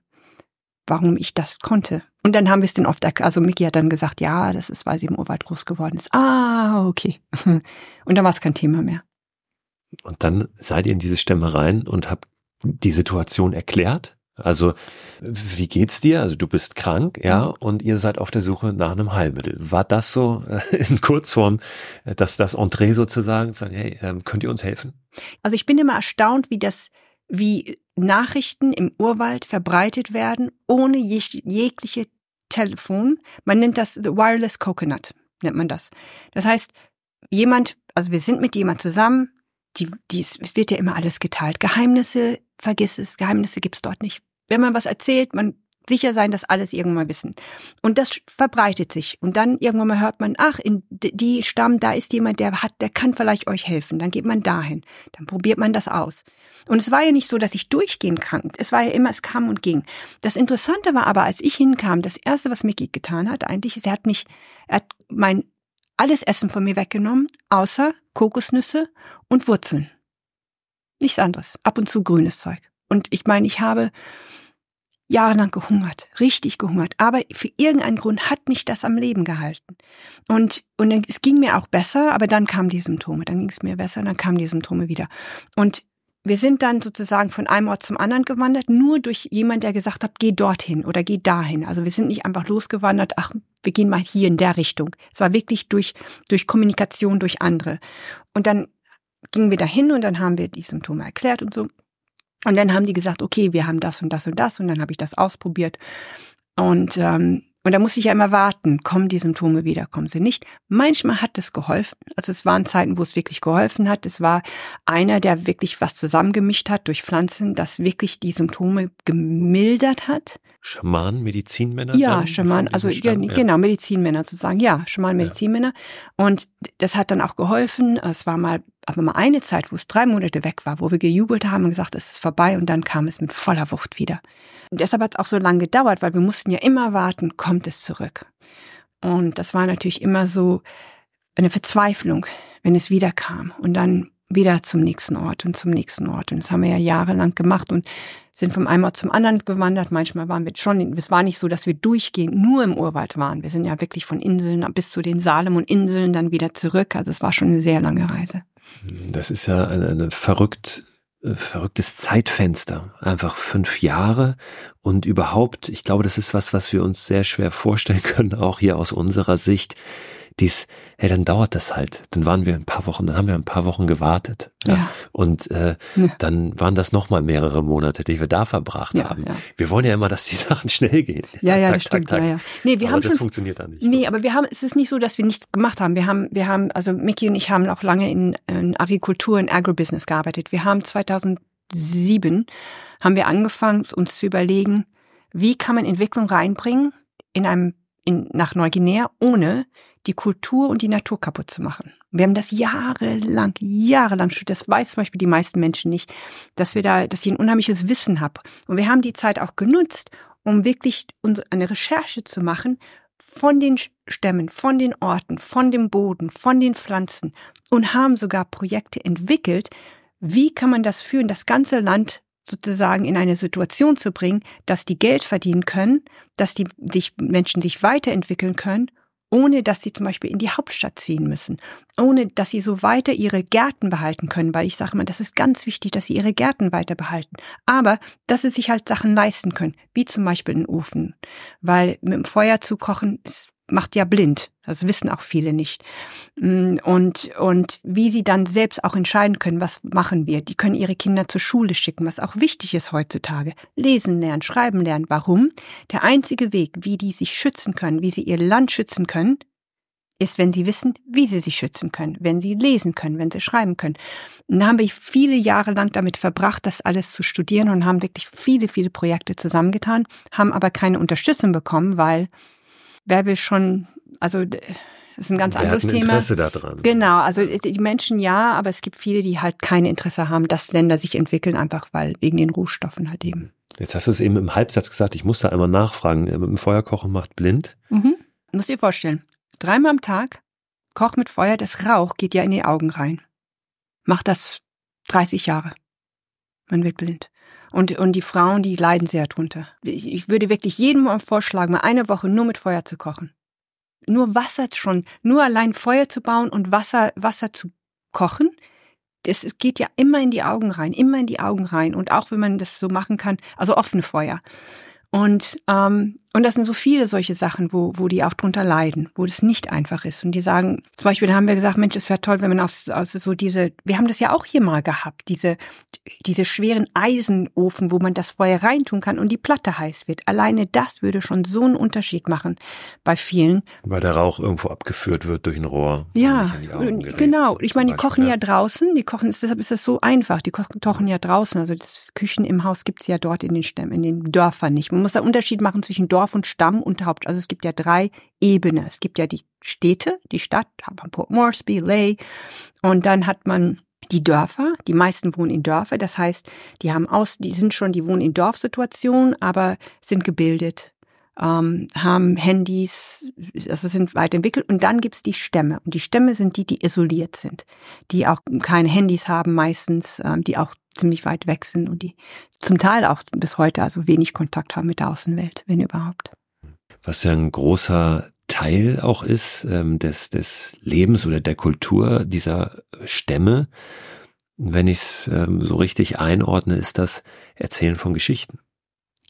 warum ich das konnte. Und dann haben wir es den oft, also Miki hat dann gesagt, ja, das ist, weil sie im Urwald groß geworden ist. Ah, okay. Und dann war es kein Thema mehr. Und dann seid ihr in diese Stämme rein und habt die Situation erklärt. Also, wie geht's dir? Also, du bist krank, ja, mhm. und ihr seid auf der Suche nach einem Heilmittel. War das so äh, in Kurzform, äh, dass das Entree sozusagen, sagen, hey, ähm, könnt ihr uns helfen? Also, ich bin immer erstaunt, wie das, wie Nachrichten im Urwald verbreitet werden, ohne jeg jegliche Telefon. Man nennt das the Wireless Coconut, nennt man das. Das heißt, jemand, also wir sind mit jemand zusammen, die, die, es wird ja immer alles geteilt. Geheimnisse, vergiss es, Geheimnisse gibt's dort nicht. Wenn man was erzählt, man sicher sein, dass alles irgendwann mal wissen. Und das verbreitet sich. Und dann irgendwann mal hört man, ach, in die Stamm, da ist jemand, der hat, der kann vielleicht euch helfen. Dann geht man dahin. Dann probiert man das aus. Und es war ja nicht so, dass ich durchgehend krank. Es war ja immer, es kam und ging. Das Interessante war aber, als ich hinkam, das erste, was Mickey getan hat, eigentlich, ist, er hat mich, er hat mein alles Essen von mir weggenommen, außer Kokosnüsse und Wurzeln. Nichts anderes. Ab und zu grünes Zeug. Und ich meine, ich habe jahrelang gehungert, richtig gehungert. Aber für irgendeinen Grund hat mich das am Leben gehalten. Und, und es ging mir auch besser, aber dann kamen die Symptome. Dann ging es mir besser, dann kamen die Symptome wieder. Und wir sind dann sozusagen von einem Ort zum anderen gewandert, nur durch jemand, der gesagt hat, geh dorthin oder geh dahin. Also wir sind nicht einfach losgewandert, ach, wir gehen mal hier in der Richtung. Es war wirklich durch, durch Kommunikation, durch andere. Und dann gingen wir dahin und dann haben wir die Symptome erklärt und so. Und dann haben die gesagt, okay, wir haben das und das und das und dann habe ich das ausprobiert. Und ähm, und da musste ich ja immer warten, kommen die Symptome wieder, kommen sie nicht. Manchmal hat es geholfen. Also es waren Zeiten, wo es wirklich geholfen hat. Es war einer, der wirklich was zusammengemischt hat durch Pflanzen, das wirklich die Symptome gemildert hat. Schaman, Medizinmänner? Ja, Schaman, also ja, genau, Medizinmänner sozusagen. Ja, Schaman, Medizinmänner. Ja. Und das hat dann auch geholfen. Es war mal, aber mal eine Zeit, wo es drei Monate weg war, wo wir gejubelt haben und gesagt, es ist vorbei und dann kam es mit voller Wucht wieder. deshalb hat es auch so lange gedauert, weil wir mussten ja immer warten, kommt es zurück. Und das war natürlich immer so eine Verzweiflung, wenn es wieder kam und dann wieder zum nächsten Ort und zum nächsten Ort. Und das haben wir ja jahrelang gemacht und sind vom einen Ort zum anderen gewandert. Manchmal waren wir schon, es war nicht so, dass wir durchgehend nur im Urwald waren. Wir sind ja wirklich von Inseln bis zu den Salomon-Inseln dann wieder zurück. Also es war schon eine sehr lange Reise. Das ist ja eine, eine verrückt äh, verrücktes Zeitfenster. Einfach fünf Jahre und überhaupt, ich glaube, das ist was, was wir uns sehr schwer vorstellen können, auch hier aus unserer Sicht. Dies, hey, dann dauert das halt. Dann waren wir ein paar Wochen, dann haben wir ein paar Wochen gewartet. Ja. ja. Und äh, ja. dann waren das nochmal mehrere Monate, die wir da verbracht ja, haben. Wir wollen ja immer, dass die Sachen schnell gehen. Ja, ja, tak, das stimmt. Tak, tak. Ja, ja. Nee, wir aber haben das schon, funktioniert da nicht. Nee, aber wir haben, es ist nicht so, dass wir nichts gemacht haben. Wir haben, wir haben, also Mickey und ich haben auch lange in, in Agrikultur, in Agrobusiness gearbeitet. Wir haben 2007 haben wir angefangen, uns zu überlegen, wie kann man Entwicklung reinbringen in einem in, nach Neuguinea, ohne die Kultur und die Natur kaputt zu machen. Wir haben das jahrelang, jahrelang studiert. Das weiß zum Beispiel die meisten Menschen nicht, dass wir da, dass ich ein unheimliches Wissen habe. Und wir haben die Zeit auch genutzt, um wirklich eine Recherche zu machen von den Stämmen, von den Orten, von dem Boden, von den Pflanzen und haben sogar Projekte entwickelt. Wie kann man das führen, das ganze Land sozusagen in eine Situation zu bringen, dass die Geld verdienen können, dass die, die Menschen sich weiterentwickeln können ohne dass sie zum Beispiel in die Hauptstadt ziehen müssen, ohne dass sie so weiter ihre Gärten behalten können, weil ich sage mal, das ist ganz wichtig, dass sie ihre Gärten weiter behalten, aber dass sie sich halt Sachen leisten können, wie zum Beispiel einen Ofen, weil mit dem Feuer zu kochen ist macht ja blind. Das wissen auch viele nicht. Mm, und, und wie sie dann selbst auch entscheiden können, was machen wir. Die können ihre Kinder zur Schule schicken, was auch wichtig ist heutzutage. Lesen lernen, schreiben lernen. Warum? Der einzige Weg, wie die sich schützen können, wie sie ihr Land schützen können, ist, wenn sie wissen, wie sie sich schützen können, wenn sie lesen können, wenn sie schreiben können. Und da haben wir viele Jahre lang damit verbracht, das alles zu studieren und haben wirklich viele, viele Projekte zusammengetan, haben aber keine Unterstützung bekommen, weil wer will schon, also das ist ein ganz wer anderes hat ein Thema. Interesse daran. Genau, also die Menschen ja, aber es gibt viele, die halt kein Interesse haben, dass Länder sich entwickeln, einfach weil wegen den Rohstoffen halt eben. Jetzt hast du es eben im Halbsatz gesagt, ich muss da einmal nachfragen. Mit dem Feuerkochen macht blind. Mhm. Muss dir vorstellen, dreimal am Tag, Koch mit Feuer, das Rauch geht ja in die Augen rein. Mach das 30 Jahre. Man wird blind. Und, und die Frauen, die leiden sehr drunter. Ich, würde wirklich jedem vorschlagen, mal eine Woche nur mit Feuer zu kochen. Nur Wasser schon, nur allein Feuer zu bauen und Wasser, Wasser zu kochen. Das geht ja immer in die Augen rein, immer in die Augen rein. Und auch wenn man das so machen kann, also offene Feuer. Und, ähm, und das sind so viele solche Sachen, wo, wo die auch drunter leiden, wo das nicht einfach ist. Und die sagen, zum Beispiel, da haben wir gesagt, Mensch, es wäre toll, wenn man aus, aus so diese, wir haben das ja auch hier mal gehabt, diese, diese schweren Eisenofen, wo man das Feuer reintun kann und die Platte heiß wird. Alleine das würde schon so einen Unterschied machen bei vielen. Weil der Rauch irgendwo abgeführt wird durch ein Rohr. Ja, genau. Ich meine, die kochen ja draußen, die kochen, deshalb ist es so einfach. Die kochen ja draußen. Also das Küchen im Haus gibt's ja dort in den Stämmen, in den Dörfern nicht. Man muss da Unterschied machen zwischen Dorf Dorf und Stamm und Haupt. Also es gibt ja drei Ebenen. Es gibt ja die Städte, die Stadt, hat man Port Moresby, Lay. Und dann hat man die Dörfer. Die meisten wohnen in Dörfer. Das heißt, die haben aus, die sind schon, die wohnen in Dorfsituationen, aber sind gebildet, ähm, haben Handys, also sind weiterentwickelt. Und dann gibt's die Stämme. Und die Stämme sind die, die isoliert sind, die auch keine Handys haben meistens, ähm, die auch ziemlich weit weg sind und die zum Teil auch bis heute also wenig Kontakt haben mit der Außenwelt, wenn überhaupt. Was ja ein großer Teil auch ist ähm, des, des Lebens oder der Kultur dieser Stämme, wenn ich es ähm, so richtig einordne, ist das Erzählen von Geschichten.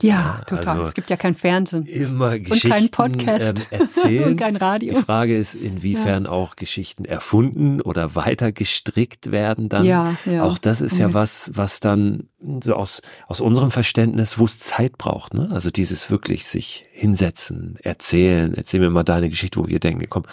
Ja, total. Also es gibt ja kein Fernsehen. Immer Geschichten und kein Podcast. Ähm, erzählen. und kein Radio. Die Frage ist, inwiefern ja. auch Geschichten erfunden oder weiter gestrickt werden dann. Ja, ja. Auch das ist ja mhm. was, was dann so aus, aus unserem Verständnis, wo es Zeit braucht. Ne? Also dieses wirklich sich hinsetzen, erzählen. Erzähl mir mal deine Geschichte, wo wir denken, komm,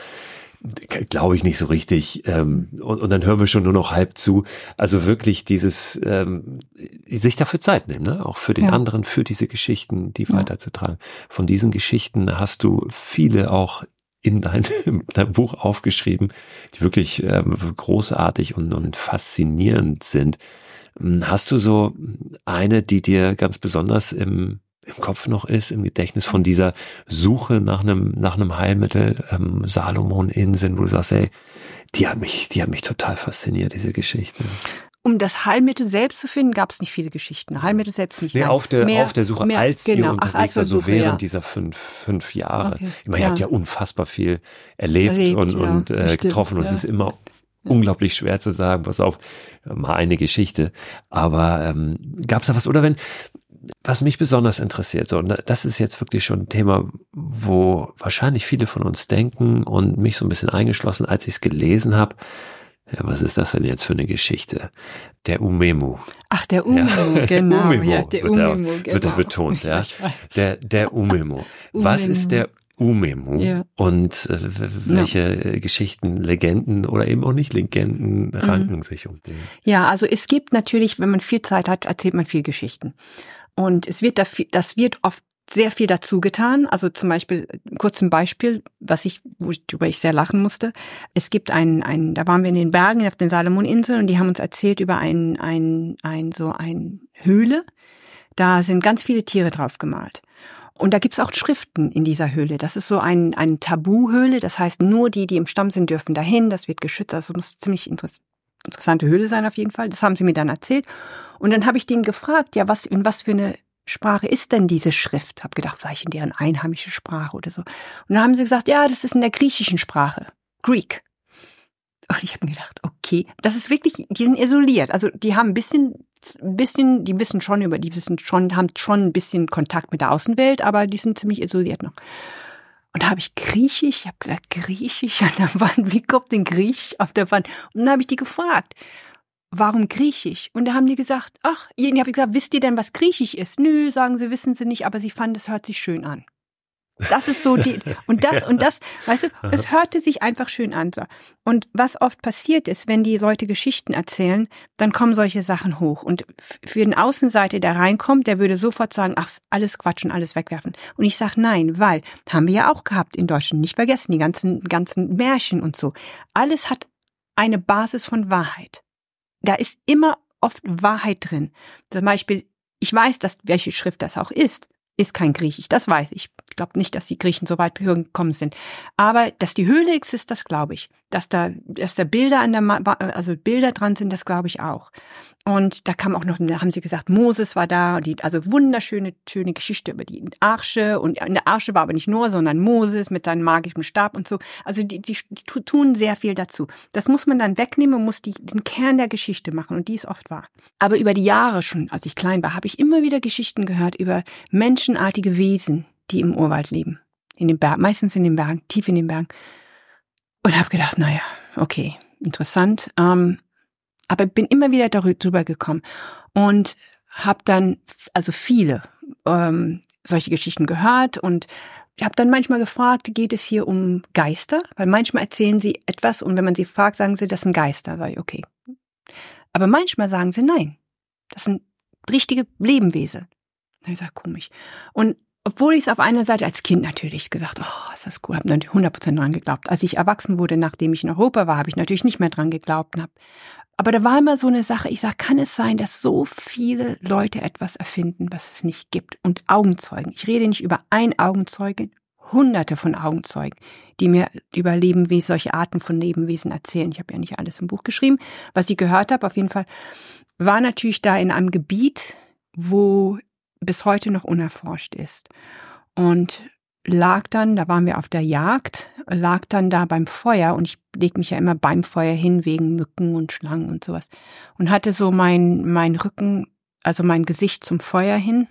glaube ich nicht so richtig. Ähm, und, und dann hören wir schon nur noch halb zu. Also wirklich dieses, ähm, sich dafür Zeit nehmen, ne? auch für den ja. anderen, für diese Geschichten, die ja. weiterzutragen. Von diesen Geschichten hast du viele auch in dein, dein Buch aufgeschrieben, die wirklich ähm, großartig und, und faszinierend sind. Hast du so eine, die dir ganz besonders im im Kopf noch ist, im Gedächtnis von dieser Suche nach einem, nach einem Heilmittel, ähm, Salomon-Inseln, wo du sagst, ey, die hat mich, die hat mich total fasziniert, diese Geschichte. Um das Heilmittel selbst zu finden, gab es nicht viele Geschichten. Heilmittel selbst nicht. Nee, auf der, mehr, auf der Suche, mehr, als genau, ihr unterwegs, ach, also Suche, während ja. dieser fünf, fünf Jahre. Okay, ich meine, ja. ihr habt ja unfassbar viel erlebt, erlebt und, ja, und äh, getroffen und es ist immer unglaublich schwer zu sagen, pass auf, mal eine Geschichte. Aber ähm, gab es da was? Oder wenn, was mich besonders interessiert, so, das ist jetzt wirklich schon ein Thema, wo wahrscheinlich viele von uns denken und mich so ein bisschen eingeschlossen, als ich es gelesen habe. Ja, was ist das denn jetzt für eine Geschichte? Der Umemu. Ach, der Umemu, ja. genau. Umemu, ja, der wird, Umemu, er, genau. wird er betont, ja. Der, der Umemu. Was ist der Umemu ja. und äh, welche ja. Geschichten, Legenden oder eben auch nicht Legenden mhm. ranken mhm. sich um den? Ja, also es gibt natürlich, wenn man viel Zeit hat, erzählt man viel Geschichten. Und es wird dafür, das wird oft sehr viel dazu getan. Also zum Beispiel, kurz ein Beispiel, was ich, worüber ich sehr lachen musste. Es gibt einen, einen, da waren wir in den Bergen auf den Salomoninseln und die haben uns erzählt über ein, ein, ein, so ein Höhle. Da sind ganz viele Tiere drauf gemalt. Und da gibt's auch Schriften in dieser Höhle. Das ist so ein, ein Tabuhöhle. Das heißt, nur die, die im Stamm sind, dürfen dahin. Das wird geschützt. Also muss ziemlich interessante Höhle sein auf jeden Fall. Das haben sie mir dann erzählt. Und dann habe ich den gefragt, ja, was, in was für eine Sprache ist denn diese Schrift? Hab gedacht, vielleicht in deren einheimische Sprache oder so. Und dann haben sie gesagt, ja, das ist in der griechischen Sprache. Greek. Und ich habe mir gedacht, okay, das ist wirklich, die sind isoliert. Also die haben ein bisschen, ein bisschen, die wissen schon über, die wissen schon, haben schon ein bisschen Kontakt mit der Außenwelt, aber die sind ziemlich isoliert noch. Und da habe ich Griechisch, ich habe gesagt Griechisch an der Wand, wie kommt denn Griechisch auf der Wand? Und dann habe ich die gefragt, warum Griechisch? Und da haben die gesagt, ach, ich habe gesagt, wisst ihr denn, was Griechisch ist? Nö, sagen sie, wissen sie nicht, aber sie fanden, es hört sich schön an. Das ist so die, und das, und das, weißt du, es hörte sich einfach schön an. Und was oft passiert ist, wenn die Leute Geschichten erzählen, dann kommen solche Sachen hoch. Und für den Außenseiter, der reinkommt, der würde sofort sagen, ach, alles quatschen, alles wegwerfen. Und ich sage nein, weil, haben wir ja auch gehabt in Deutschland, nicht vergessen, die ganzen, ganzen Märchen und so. Alles hat eine Basis von Wahrheit da ist immer oft Wahrheit drin. Zum Beispiel, ich weiß, dass welche Schrift das auch ist, ist kein Griechisch, das weiß ich. Ich glaube nicht, dass die Griechen so weit gekommen sind. Aber dass die Höhle existiert, das glaube ich. Dass da, dass da Bilder an der, also Bilder dran sind, das glaube ich auch. Und da kam auch noch, da haben sie gesagt, Moses war da, die, also wunderschöne, schöne Geschichte über die Arsche. Und in der Arsche war aber nicht nur, sondern Moses mit seinem magischen Stab und so. Also die, die, die tun sehr viel dazu. Das muss man dann wegnehmen und muss die, den Kern der Geschichte machen. Und die ist oft wahr. Aber über die Jahre schon, als ich klein war, habe ich immer wieder Geschichten gehört über menschenartige Wesen, die im Urwald leben. In den Bergen, meistens in den Bergen, tief in den Bergen. Und habe gedacht, naja, okay, interessant. Ähm, aber bin immer wieder darüber gekommen und habe dann also viele ähm, solche Geschichten gehört und habe dann manchmal gefragt, geht es hier um Geister? Weil manchmal erzählen sie etwas und wenn man sie fragt, sagen sie, das sind Geister. Sag ich, okay. Aber manchmal sagen sie, nein, das sind richtige Lebenwesen. Dann ich sage, komisch. Und obwohl ich es auf einer Seite als Kind natürlich gesagt, oh, ist das cool, habe natürlich 100% dran geglaubt. Als ich erwachsen wurde, nachdem ich in Europa war, habe ich natürlich nicht mehr dran geglaubt. Und hab, aber da war immer so eine Sache, ich sage, kann es sein, dass so viele Leute etwas erfinden, was es nicht gibt? Und Augenzeugen. Ich rede nicht über ein Augenzeuge, hunderte von Augenzeugen, die mir über Lebewesen, solche Arten von Lebewesen erzählen. Ich habe ja nicht alles im Buch geschrieben. Was ich gehört habe, auf jeden Fall, war natürlich da in einem Gebiet, wo bis heute noch unerforscht ist. Und lag dann, da waren wir auf der Jagd, lag dann da beim Feuer und ich leg mich ja immer beim Feuer hin wegen Mücken und Schlangen und sowas und hatte so mein mein Rücken, also mein Gesicht zum Feuer hin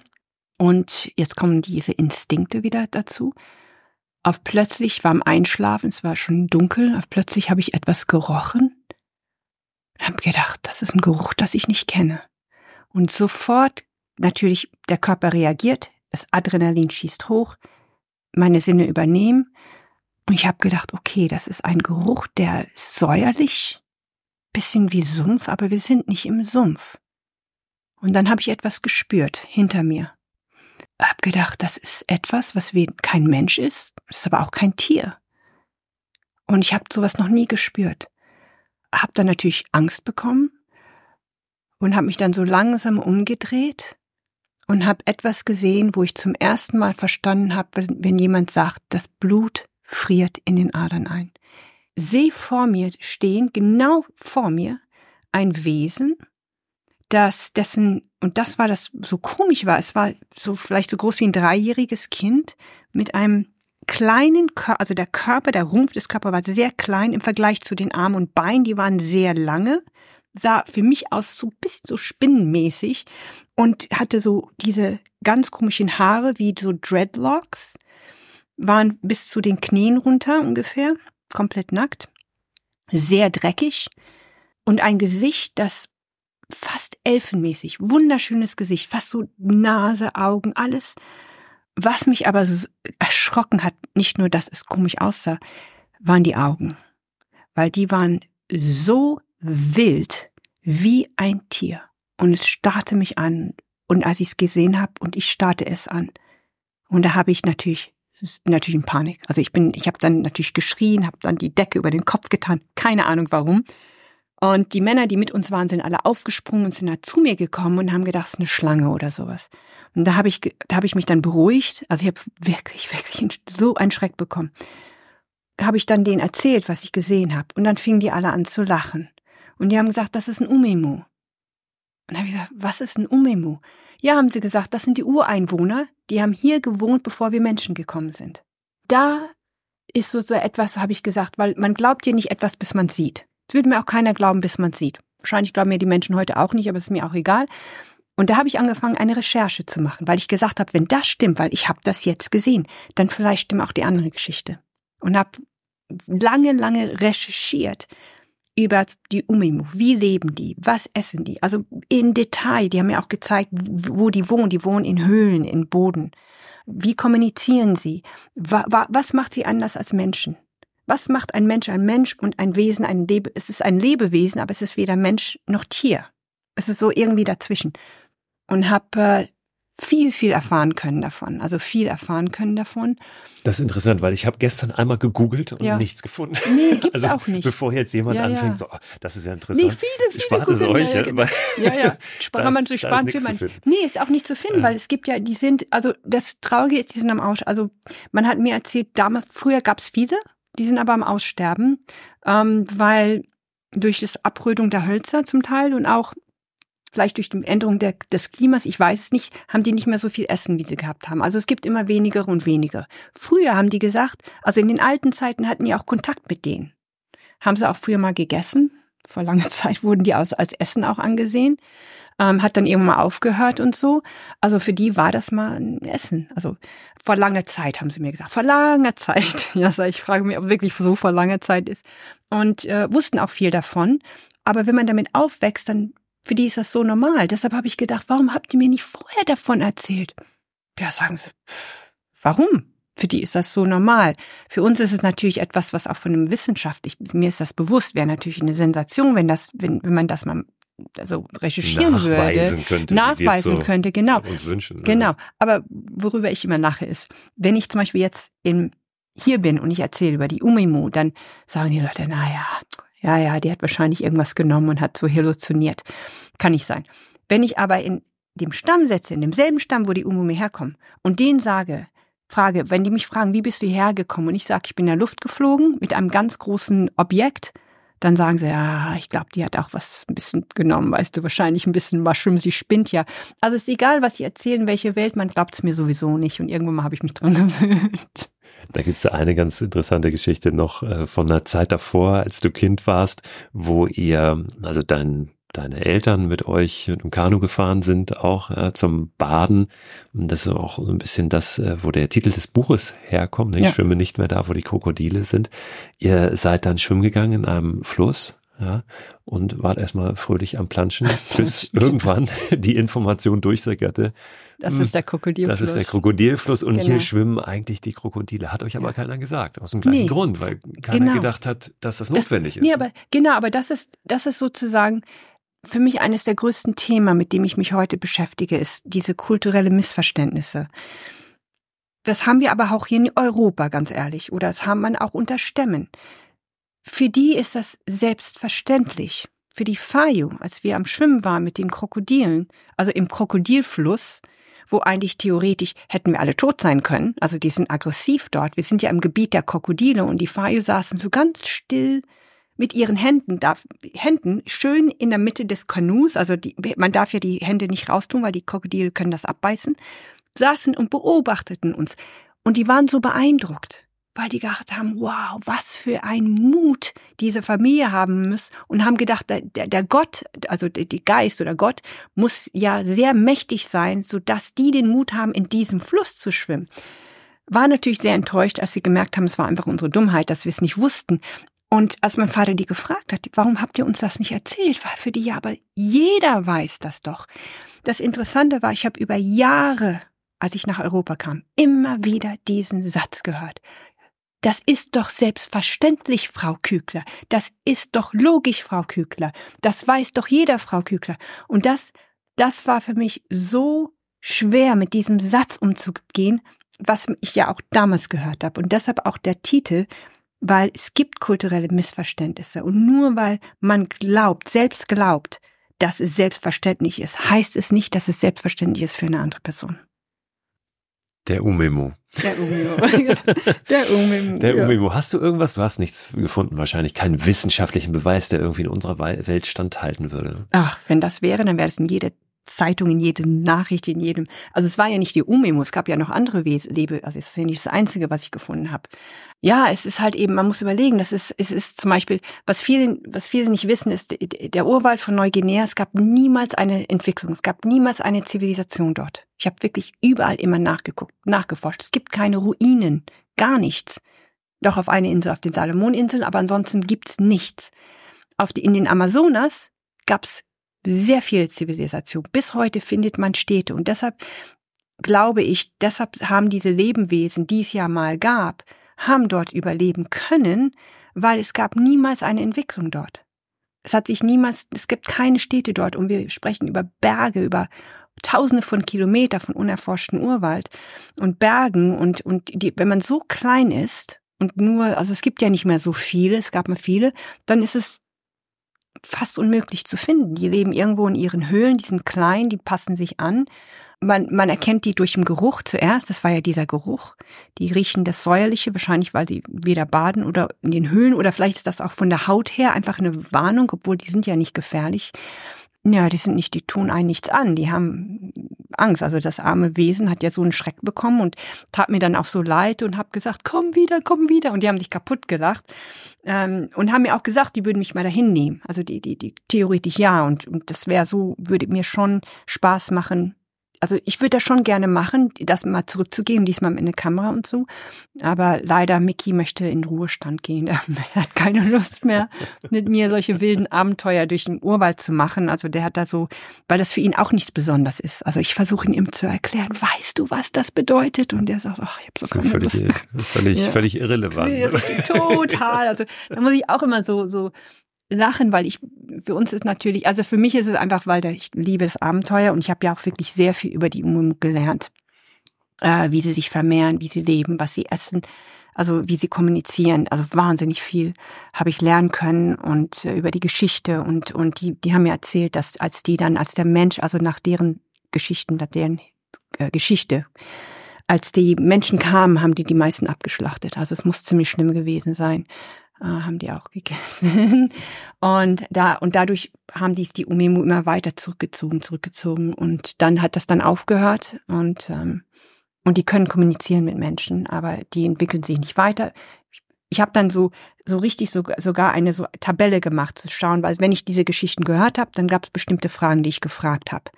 Und jetzt kommen diese Instinkte wieder dazu. Auf plötzlich war im Einschlafen, es war schon dunkel, auf plötzlich habe ich etwas gerochen und habe gedacht, das ist ein Geruch, das ich nicht kenne. Und sofort natürlich der Körper reagiert, das Adrenalin schießt hoch, meine Sinne übernehmen und ich habe gedacht, okay, das ist ein Geruch, der ist säuerlich, bisschen wie Sumpf, aber wir sind nicht im Sumpf. Und dann habe ich etwas gespürt hinter mir. Hab gedacht, das ist etwas, was kein Mensch ist, ist aber auch kein Tier. Und ich habe sowas noch nie gespürt. Hab dann natürlich Angst bekommen und habe mich dann so langsam umgedreht und habe etwas gesehen, wo ich zum ersten Mal verstanden habe, wenn, wenn jemand sagt, das Blut friert in den Adern ein. Seh vor mir stehen, genau vor mir, ein Wesen, das dessen, und das war das so komisch war, es war so vielleicht so groß wie ein dreijähriges Kind mit einem kleinen Körper, also der Körper, der Rumpf des Körpers war sehr klein im Vergleich zu den Armen und Beinen, die waren sehr lange, sah für mich aus so ein bisschen so spinnenmäßig und hatte so diese ganz komischen Haare wie so Dreadlocks, waren bis zu den Knien runter ungefähr, komplett nackt, sehr dreckig und ein Gesicht, das fast elfenmäßig, wunderschönes Gesicht, fast so Nase, Augen, alles. Was mich aber so erschrocken hat, nicht nur, dass es komisch aussah, waren die Augen. Weil die waren so wild wie ein Tier. Und es starrte mich an. Und als ich es gesehen habe und ich starrte es an. Und da habe ich natürlich natürlich in Panik. Also ich bin, ich habe dann natürlich geschrien, habe dann die Decke über den Kopf getan, keine Ahnung warum. Und die Männer, die mit uns waren, sind alle aufgesprungen und sind da zu mir gekommen und haben gedacht, es ist eine Schlange oder sowas. Und da habe ich, da habe ich mich dann beruhigt. Also ich habe wirklich, wirklich so einen Schreck bekommen. Da habe ich dann denen erzählt, was ich gesehen habe. Und dann fingen die alle an zu lachen. Und die haben gesagt, das ist ein Umemu. Und dann habe ich gesagt, was ist ein Umemu? Ja, haben sie gesagt, das sind die Ureinwohner, die haben hier gewohnt, bevor wir Menschen gekommen sind. Da ist so etwas, habe ich gesagt, weil man glaubt hier nicht etwas, bis man sieht. Es würde mir auch keiner glauben, bis man sieht. Wahrscheinlich glauben mir die Menschen heute auch nicht, aber es ist mir auch egal. Und da habe ich angefangen, eine Recherche zu machen, weil ich gesagt habe, wenn das stimmt, weil ich habe das jetzt gesehen, dann vielleicht stimmt auch die andere Geschichte. Und habe lange, lange recherchiert über die Umimu. Wie leben die? Was essen die? Also in Detail. Die haben mir auch gezeigt, wo die wohnen. Die wohnen in Höhlen, in Boden. Wie kommunizieren sie? Was macht sie anders als Menschen? Was macht ein Mensch ein Mensch und ein Wesen ein Lebe? Es ist ein Lebewesen, aber es ist weder Mensch noch Tier. Es ist so irgendwie dazwischen. Und habe äh, viel, viel erfahren können davon. Also viel erfahren können davon. Das ist interessant, weil ich habe gestern einmal gegoogelt und ja. nichts gefunden. Nee, gibt's also, auch nicht. Bevor jetzt jemand ja, anfängt, so, oh, das ist ja interessant. Nee, viele, viele Spart es euch. Ja, genau. ja, ja. Spart man sich sparen für man. Nee, ist auch nicht zu finden, weil es gibt ja, die sind, also das Traurige ist, die sind am Aus. Also man hat mir erzählt, damals, früher gab es viele, die sind aber am Aussterben, ähm, weil durch das Abrötung der Hölzer zum Teil und auch vielleicht durch die Änderung der, des Klimas, ich weiß es nicht, haben die nicht mehr so viel Essen, wie sie gehabt haben. Also es gibt immer weniger und weniger. Früher haben die gesagt, also in den alten Zeiten hatten die auch Kontakt mit denen. Haben sie auch früher mal gegessen. Vor langer Zeit wurden die als, als Essen auch angesehen ähm, hat dann irgendwann mal aufgehört und so. Also für die war das mal ein Essen. Also vor langer Zeit haben sie mir gesagt, vor langer Zeit. Ja, ich frage mich, ob wirklich so vor langer Zeit ist. Und äh, wussten auch viel davon. Aber wenn man damit aufwächst, dann für die ist das so normal. Deshalb habe ich gedacht, warum habt ihr mir nicht vorher davon erzählt? Ja, sagen sie, warum? Für die ist das so normal. Für uns ist es natürlich etwas, was auch von einem wissenschaftlich, mir ist das bewusst, wäre natürlich eine Sensation, wenn das, wenn, wenn man das mal also recherchieren nachweisen würde, könnte, nachweisen so könnte, genau. Uns wünschen, genau. Aber worüber ich immer lache ist, wenn ich zum Beispiel jetzt in, hier bin und ich erzähle über die Umimu, dann sagen die Leute, naja, ja, ja, die hat wahrscheinlich irgendwas genommen und hat so halluziniert. Kann nicht sein. Wenn ich aber in dem Stamm setze, in demselben Stamm, wo die Umumi herkommen, und denen sage, frage, wenn die mich fragen, wie bist du hierher gekommen? Und ich sage, ich bin in der Luft geflogen mit einem ganz großen Objekt, dann sagen sie, ja, ich glaube, die hat auch was ein bisschen genommen, weißt du, wahrscheinlich ein bisschen Mushroom, sie spinnt ja. Also ist egal, was sie erzählen, welche Welt, man glaubt es mir sowieso nicht und irgendwann mal habe ich mich dran gewöhnt. Da gibt es eine ganz interessante Geschichte noch äh, von einer Zeit davor, als du Kind warst, wo ihr, also dein deine Eltern mit euch im Kanu gefahren sind, auch äh, zum Baden. Und das ist auch so ein bisschen das, äh, wo der Titel des Buches herkommt. Ne? Ich ja. schwimme nicht mehr da, wo die Krokodile sind. Ihr seid dann schwimmen gegangen in einem Fluss ja, und wart erstmal fröhlich am Planschen, bis irgendwann die Information durchsickerte. Das ist der Krokodilfluss. Das ist der Krokodilfluss und genau. hier schwimmen eigentlich die Krokodile. Hat euch aber ja. keiner gesagt, aus dem gleichen nee. Grund, weil keiner genau. gedacht hat, dass das notwendig das, ist. Nee, aber genau, aber das ist, das ist sozusagen für mich eines der größten Themen, mit dem ich mich heute beschäftige, ist diese kulturelle Missverständnisse. Das haben wir aber auch hier in Europa, ganz ehrlich, oder das haben man auch unter Stämmen. Für die ist das selbstverständlich. Für die Fayu, als wir am Schwimmen waren mit den Krokodilen, also im Krokodilfluss, wo eigentlich theoretisch hätten wir alle tot sein können, also die sind aggressiv dort. Wir sind ja im Gebiet der Krokodile und die Fayu saßen so ganz still mit ihren Händen, darf, Händen schön in der Mitte des Kanus, also die, man darf ja die Hände nicht raustun, weil die Krokodile können das abbeißen, saßen und beobachteten uns. Und die waren so beeindruckt weil die gedacht haben, wow, was für ein Mut diese Familie haben muss und haben gedacht, der, der Gott, also die Geist oder Gott muss ja sehr mächtig sein, so dass die den Mut haben, in diesem Fluss zu schwimmen. War natürlich sehr enttäuscht, als sie gemerkt haben, es war einfach unsere Dummheit, dass wir es nicht wussten. Und als mein Vater die gefragt hat, warum habt ihr uns das nicht erzählt, war für die ja, aber jeder weiß das doch. Das Interessante war, ich habe über Jahre, als ich nach Europa kam, immer wieder diesen Satz gehört. Das ist doch selbstverständlich, Frau Kügler. Das ist doch logisch, Frau Kügler. Das weiß doch jeder, Frau Kügler. Und das, das war für mich so schwer, mit diesem Satz umzugehen, was ich ja auch damals gehört habe. Und deshalb auch der Titel, weil es gibt kulturelle Missverständnisse. Und nur weil man glaubt, selbst glaubt, dass es selbstverständlich ist, heißt es nicht, dass es selbstverständlich ist für eine andere Person. Der Umemo. Der Umemo. der Umemo. Der Umemo. Hast du irgendwas? Du hast nichts gefunden, wahrscheinlich keinen wissenschaftlichen Beweis, der irgendwie in unserer Welt standhalten würde. Ach, wenn das wäre, dann wäre es in jeder Zeitung, in jedem Nachricht, in jedem. Also es war ja nicht die Umemo, es gab ja noch andere Lebe, also es ist ja nicht das Einzige, was ich gefunden habe. Ja, es ist halt eben, man muss überlegen, das ist, es ist zum Beispiel, was viele, was viele nicht wissen, ist, der Urwald von Neuguinea, es gab niemals eine Entwicklung, es gab niemals eine Zivilisation dort. Ich habe wirklich überall immer nachgeguckt, nachgeforscht. Es gibt keine Ruinen, gar nichts. Doch auf eine Insel, auf den Salomoninseln, aber ansonsten gibt's nichts. Auf die, in den Amazonas gab's sehr viel Zivilisation. Bis heute findet man Städte und deshalb glaube ich, deshalb haben diese Lebewesen, die es ja mal gab, haben dort überleben können, weil es gab niemals eine Entwicklung dort. Es hat sich niemals, es gibt keine Städte dort und wir sprechen über Berge, über Tausende von Kilometern von unerforschten Urwald und Bergen und, und die, wenn man so klein ist und nur, also es gibt ja nicht mehr so viele, es gab mal viele, dann ist es fast unmöglich zu finden. Die leben irgendwo in ihren Höhlen, die sind klein, die passen sich an. Man, man erkennt die durch den Geruch zuerst, das war ja dieser Geruch. Die riechen das Säuerliche, wahrscheinlich weil sie weder baden oder in den Höhlen oder vielleicht ist das auch von der Haut her einfach eine Warnung, obwohl die sind ja nicht gefährlich. Ja, die sind nicht, die tun einen nichts an, die haben Angst. Also das arme Wesen hat ja so einen Schreck bekommen und tat mir dann auch so leid und hab gesagt, komm wieder, komm wieder. Und die haben sich kaputt gelacht ähm, und haben mir auch gesagt, die würden mich mal dahin nehmen. Also die, die, die theoretisch ja und, und das wäre so, würde mir schon Spaß machen, also ich würde das schon gerne machen, das mal zurückzugeben, diesmal mit einer Kamera und so. Aber leider, Mickey möchte in Ruhestand gehen. Er hat keine Lust mehr, mit mir solche wilden Abenteuer durch den Urwald zu machen. Also der hat da so, weil das für ihn auch nichts Besonderes ist. Also ich versuche ihn ihm zu erklären, weißt du, was das bedeutet? Und der sagt, ach, ich habe so keine völlig, Lust. Völlig, ja. völlig irrelevant. Total. Also da muss ich auch immer so, so lachen, weil ich, für uns ist natürlich, also für mich ist es einfach, weil ich liebe das Abenteuer und ich habe ja auch wirklich sehr viel über die Umu gelernt. Äh, wie sie sich vermehren, wie sie leben, was sie essen, also wie sie kommunizieren, also wahnsinnig viel habe ich lernen können und äh, über die Geschichte und, und die, die haben mir erzählt, dass als die dann, als der Mensch, also nach deren Geschichten, nach deren äh, Geschichte, als die Menschen kamen, haben die die meisten abgeschlachtet. Also es muss ziemlich schlimm gewesen sein äh, haben die auch gegessen. Und da, und dadurch haben dies die Umemu immer weiter zurückgezogen, zurückgezogen. Und dann hat das dann aufgehört und, ähm, und die können kommunizieren mit Menschen, aber die entwickeln sich nicht weiter. ich habe dann so so richtig so, sogar eine so Tabelle gemacht zu schauen, weil wenn ich diese Geschichten gehört habe, dann gab es bestimmte Fragen, die ich gefragt habe.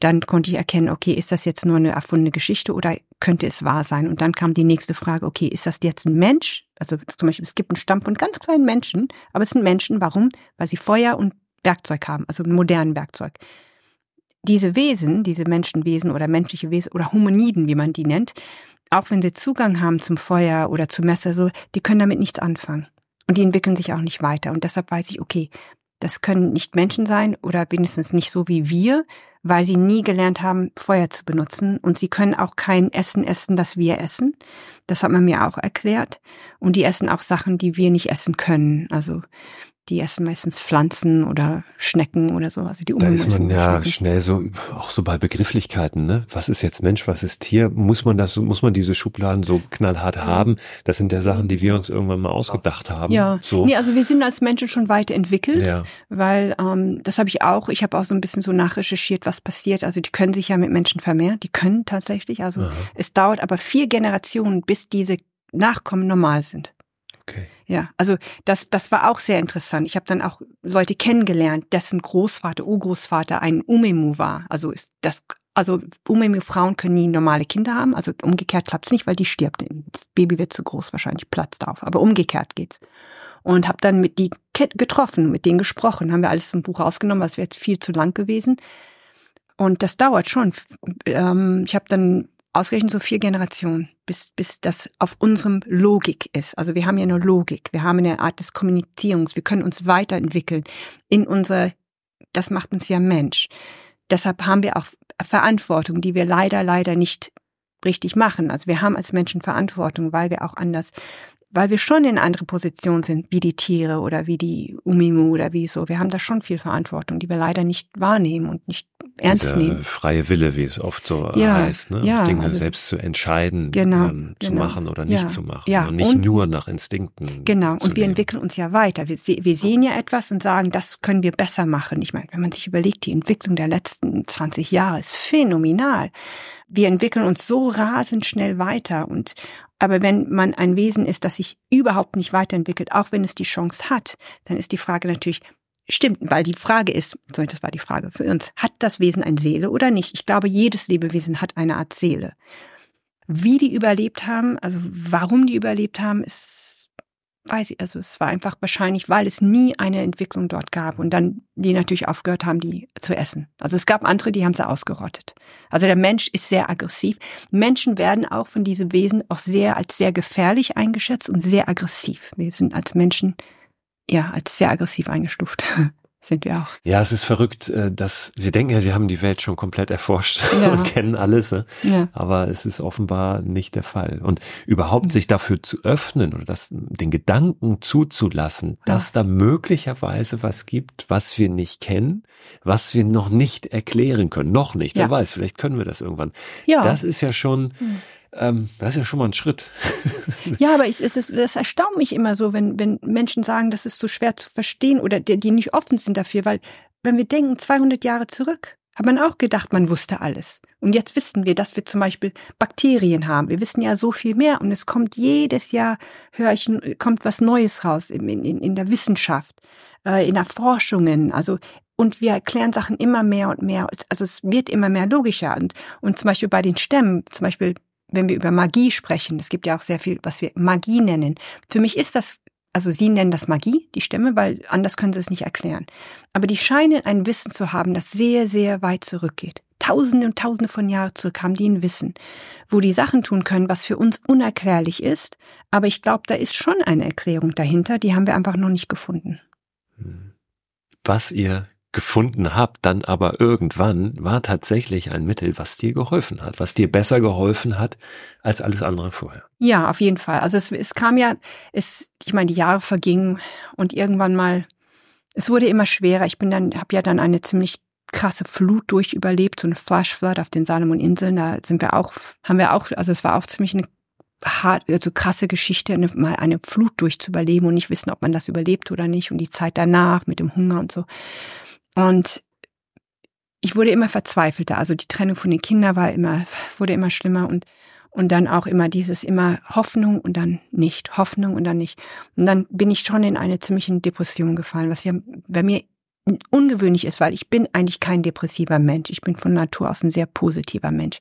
Dann konnte ich erkennen, okay, ist das jetzt nur eine erfundene Geschichte oder könnte es wahr sein? Und dann kam die nächste Frage, okay, ist das jetzt ein Mensch? Also zum Beispiel, es gibt einen Stamm von ganz kleinen Menschen, aber es sind Menschen. Warum? Weil sie Feuer und Werkzeug haben, also modernen Werkzeug. Diese Wesen, diese Menschenwesen oder menschliche Wesen oder Hominiden, wie man die nennt, auch wenn sie Zugang haben zum Feuer oder zum Messer, so, die können damit nichts anfangen. Und die entwickeln sich auch nicht weiter. Und deshalb weiß ich, okay, das können nicht Menschen sein oder wenigstens nicht so wie wir, weil sie nie gelernt haben, Feuer zu benutzen. Und sie können auch kein Essen essen, das wir essen. Das hat man mir auch erklärt. Und die essen auch Sachen, die wir nicht essen können. Also die essen meistens Pflanzen oder Schnecken oder so. Also die da ist man ja schnell so, auch so bei Begrifflichkeiten, ne? Was ist jetzt Mensch, was ist Tier? Muss man das, muss man diese Schubladen so knallhart haben? Das sind ja Sachen, die wir uns irgendwann mal ausgedacht haben. Ja, so. nee, also wir sind als Menschen schon weiterentwickelt, ja. weil ähm, das habe ich auch, ich habe auch so ein bisschen so nachrecherchiert, was passiert. Also die können sich ja mit Menschen vermehren, die können tatsächlich. Also Aha. es dauert aber vier Generationen, bis diese Nachkommen normal sind. Okay. Ja, also das, das war auch sehr interessant. Ich habe dann auch Leute kennengelernt, dessen Großvater, Urgroßvater ein Umemu war. Also ist das, also Umemu-Frauen können nie normale Kinder haben. Also umgekehrt klappt's nicht, weil die stirbt. Das Baby wird zu groß, wahrscheinlich platzt auf. Aber umgekehrt geht's. Und habe dann mit die getroffen, mit denen gesprochen. Haben wir alles im Buch rausgenommen, was wäre jetzt viel zu lang gewesen. Und das dauert schon. Ähm, ich habe dann ausgerechnet so vier Generationen, bis, bis das auf unserem Logik ist. Also wir haben ja nur Logik, wir haben eine Art des Kommunizierungs, wir können uns weiterentwickeln in unser, das macht uns ja Mensch. Deshalb haben wir auch Verantwortung, die wir leider, leider nicht richtig machen. Also wir haben als Menschen Verantwortung, weil wir auch anders weil wir schon in andere Position sind, wie die Tiere oder wie die Umimu oder wie so. Wir haben da schon viel Verantwortung, die wir leider nicht wahrnehmen und nicht ernst Dieser nehmen. Freie Wille, wie es oft so ja, heißt, ne? ja, Dinge also, selbst zu entscheiden, genau, ähm, zu genau. machen oder nicht ja, zu machen. Ja, und nicht und, nur nach Instinkten. Genau, und wir leben. entwickeln uns ja weiter. Wir, wir sehen ja etwas und sagen, das können wir besser machen. Ich meine, wenn man sich überlegt, die Entwicklung der letzten 20 Jahre ist phänomenal. Wir entwickeln uns so rasend schnell weiter und, aber wenn man ein Wesen ist, das sich überhaupt nicht weiterentwickelt, auch wenn es die Chance hat, dann ist die Frage natürlich, stimmt, weil die Frage ist, so das war die Frage für uns, hat das Wesen eine Seele oder nicht? Ich glaube, jedes Lebewesen hat eine Art Seele. Wie die überlebt haben, also warum die überlebt haben, ist weiß ich, also es war einfach wahrscheinlich, weil es nie eine Entwicklung dort gab und dann die natürlich aufgehört haben, die zu essen. Also es gab andere, die haben sie ausgerottet. Also der Mensch ist sehr aggressiv. Menschen werden auch von diesem Wesen auch sehr als sehr gefährlich eingeschätzt und sehr aggressiv. Wir sind als Menschen ja als sehr aggressiv eingestuft. sind wir auch. Ja, es ist verrückt, äh, dass wir denken ja, sie haben die Welt schon komplett erforscht ja. und kennen alles, ne? ja. aber es ist offenbar nicht der Fall. Und überhaupt sich dafür zu öffnen oder das, den Gedanken zuzulassen, ja. dass da möglicherweise was gibt, was wir nicht kennen, was wir noch nicht erklären können, noch nicht. Wer weiß, vielleicht können wir das irgendwann. Ja. Das ist ja schon. Hm ähm, das ist ja schon mal ein Schritt. ja, aber ich, es das erstaunt mich immer so, wenn, wenn Menschen sagen, das ist so schwer zu verstehen oder die, die nicht offen sind dafür, weil wenn wir denken, 200 Jahre zurück, hat man auch gedacht, man wusste alles. Und jetzt wissen wir, dass wir zum Beispiel Bakterien haben. Wir wissen ja so viel mehr und es kommt jedes Jahr, höre ich, kommt was Neues raus in, in, in der Wissenschaft, äh, in der Forschungen. Also und wir erklären Sachen immer mehr und mehr. Also es wird immer mehr logischer. Und, und zum Beispiel bei den Stämmen, zum Beispiel wenn wir über Magie sprechen, es gibt ja auch sehr viel, was wir Magie nennen. Für mich ist das, also Sie nennen das Magie, die Stämme, weil anders können Sie es nicht erklären. Aber die scheinen ein Wissen zu haben, das sehr, sehr weit zurückgeht. Tausende und Tausende von Jahren zurück haben die ein Wissen, wo die Sachen tun können, was für uns unerklärlich ist. Aber ich glaube, da ist schon eine Erklärung dahinter, die haben wir einfach noch nicht gefunden. Was ihr gefunden habe, dann aber irgendwann, war tatsächlich ein Mittel, was dir geholfen hat, was dir besser geholfen hat als alles andere vorher. Ja, auf jeden Fall. Also es, es kam ja, es, ich meine, die Jahre vergingen und irgendwann mal, es wurde immer schwerer. Ich bin dann, habe ja dann eine ziemlich krasse Flut durch überlebt, so eine Flash Flood auf den Salomon-Inseln. Da sind wir auch, haben wir auch, also es war auch ziemlich eine hart, also krasse Geschichte, eine, mal eine Flut durchzuüberleben und nicht wissen, ob man das überlebt oder nicht und die Zeit danach mit dem Hunger und so. Und ich wurde immer verzweifelter. Also die Trennung von den Kindern war immer, wurde immer schlimmer und, Und dann auch immer dieses immer Hoffnung und dann nicht, Hoffnung und dann nicht. Und dann bin ich schon in eine ziemliche Depression gefallen, was ja bei mir ungewöhnlich ist, weil ich bin eigentlich kein depressiver Mensch. Ich bin von Natur aus ein sehr positiver Mensch.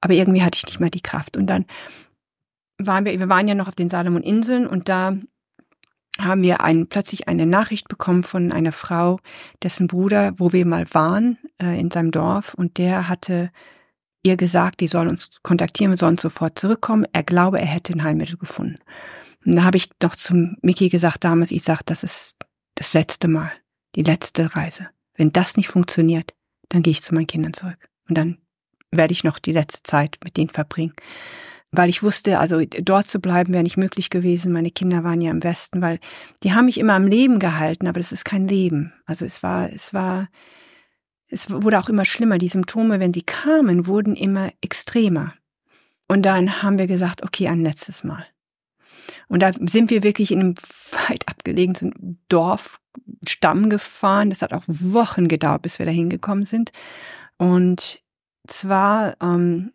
Aber irgendwie hatte ich nicht mal die Kraft. Und dann waren wir, wir waren ja noch auf den Salomon-Inseln und da haben wir ein, plötzlich eine Nachricht bekommen von einer Frau, dessen Bruder, wo wir mal waren, äh, in seinem Dorf, und der hatte ihr gesagt, die soll uns kontaktieren, wir sollen sofort zurückkommen. Er glaube, er hätte ein Heilmittel gefunden. Und da habe ich noch zum Mickey gesagt damals, ich sage, das ist das letzte Mal die letzte Reise. Wenn das nicht funktioniert, dann gehe ich zu meinen Kindern zurück. Und dann werde ich noch die letzte Zeit mit denen verbringen. Weil ich wusste, also dort zu bleiben wäre nicht möglich gewesen. Meine Kinder waren ja im Westen, weil die haben mich immer am Leben gehalten, aber das ist kein Leben. Also es war, es war, es wurde auch immer schlimmer. Die Symptome, wenn sie kamen, wurden immer extremer. Und dann haben wir gesagt, okay, ein letztes Mal. Und da sind wir wirklich in einem weit abgelegenen Dorf Stamm gefahren. Das hat auch Wochen gedauert, bis wir da hingekommen sind. Und zwar ähm,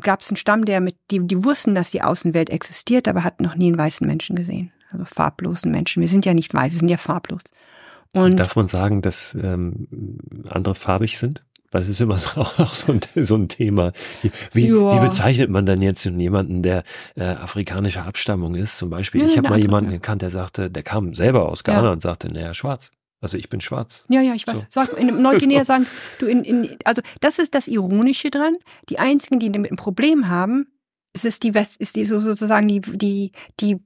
gab es einen Stamm, der mit, die, die wussten, dass die Außenwelt existiert, aber hatten noch nie einen weißen Menschen gesehen. Also farblosen Menschen. Wir sind ja nicht weiß, wir sind ja farblos. Und Darf man sagen, dass ähm, andere farbig sind? Weil es ist immer so, auch so ein, so ein Thema. Wie, wie bezeichnet man dann jetzt jemanden, der äh, afrikanischer Abstammung ist? Zum Beispiel, ja, ich habe mal jemanden gekannt, der sagte, der kam selber aus Ghana ja. und sagte, naja, schwarz. Also ich bin schwarz. Ja, ja, ich weiß. So. Sag, in Neuguinea sagen, du in, in, also das ist das Ironische dran. Die einzigen, die damit ein Problem haben, es ist die West, ist die so sozusagen die, die, die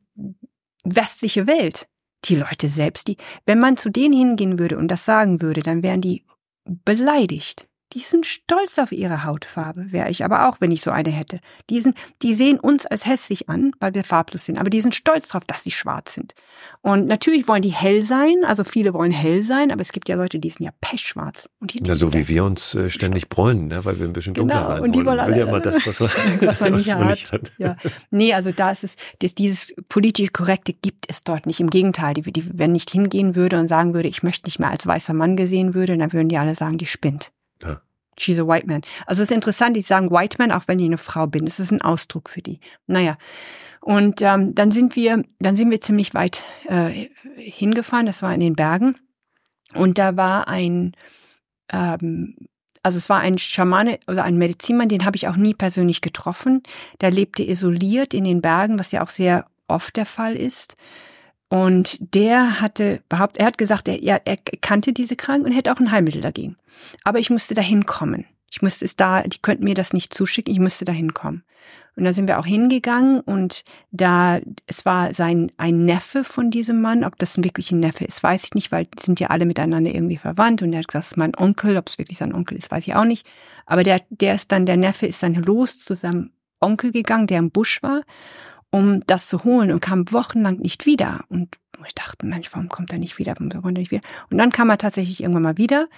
westliche Welt. Die Leute selbst, die, wenn man zu denen hingehen würde und das sagen würde, dann wären die beleidigt. Die sind stolz auf ihre Hautfarbe, wäre ich aber auch, wenn ich so eine hätte. Die, sind, die sehen uns als hässlich an, weil wir farblos sind, aber die sind stolz darauf, dass sie schwarz sind. Und natürlich wollen die hell sein, also viele wollen hell sein, aber es gibt ja Leute, die sind ja pechschwarz. Und die, ja, so wie wir uns äh, ständig bräunen, ne? weil wir ein bisschen dunkler genau, sein und die wollen. Will ja immer das, was, was man nicht, was man nicht hat. Ja. Nee, also da ist es, das, dieses politisch Korrekte gibt es dort nicht. Im Gegenteil, die, die, wenn nicht hingehen würde und sagen würde, ich möchte nicht mehr als weißer Mann gesehen würde, dann würden die alle sagen, die spinnt. Ja. She's a white man. Also es ist interessant, die sagen white man, auch wenn ich eine Frau bin. Das ist ein Ausdruck für die. Naja. Und ähm, dann sind wir, dann sind wir ziemlich weit äh, hingefahren. Das war in den Bergen. Und da war ein, ähm, also es war ein Schamane oder ein Medizinmann, den habe ich auch nie persönlich getroffen. Der lebte isoliert in den Bergen, was ja auch sehr oft der Fall ist. Und der hatte behauptet, er hat gesagt, er, ja, er kannte diese Krankheit und hätte auch ein Heilmittel dagegen. Aber ich musste dahin kommen. Ich musste es da, die könnten mir das nicht zuschicken, ich musste dahin kommen. Und da sind wir auch hingegangen und da, es war sein, ein Neffe von diesem Mann, ob das wirklich ein Neffe ist, weiß ich nicht, weil die sind ja alle miteinander irgendwie verwandt und er hat gesagt, es ist mein Onkel, ob es wirklich sein Onkel ist, weiß ich auch nicht. Aber der, der ist dann, der Neffe ist dann los zu seinem Onkel gegangen, der im Busch war um das zu holen und kam wochenlang nicht wieder. Und ich dachte, Mensch, warum kommt er nicht wieder? Warum kommt er nicht wieder? Und dann kam er tatsächlich irgendwann mal wieder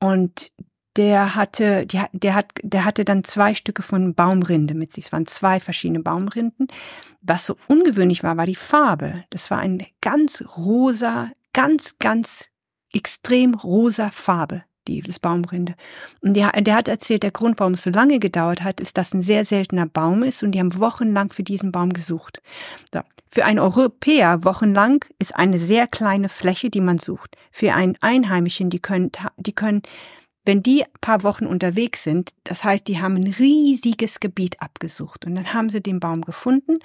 und der hatte, der, hat, der hatte dann zwei Stücke von Baumrinde mit sich. Es waren zwei verschiedene Baumrinden. Was so ungewöhnlich war, war die Farbe. Das war eine ganz rosa, ganz, ganz extrem rosa Farbe dieses Baumrinde. Und der, der hat erzählt, der Grund, warum es so lange gedauert hat, ist, dass ein sehr seltener Baum ist und die haben wochenlang für diesen Baum gesucht. So. Für einen Europäer wochenlang ist eine sehr kleine Fläche, die man sucht. Für einen Einheimischen, die können, die können, wenn die paar Wochen unterwegs sind, das heißt, die haben ein riesiges Gebiet abgesucht und dann haben sie den Baum gefunden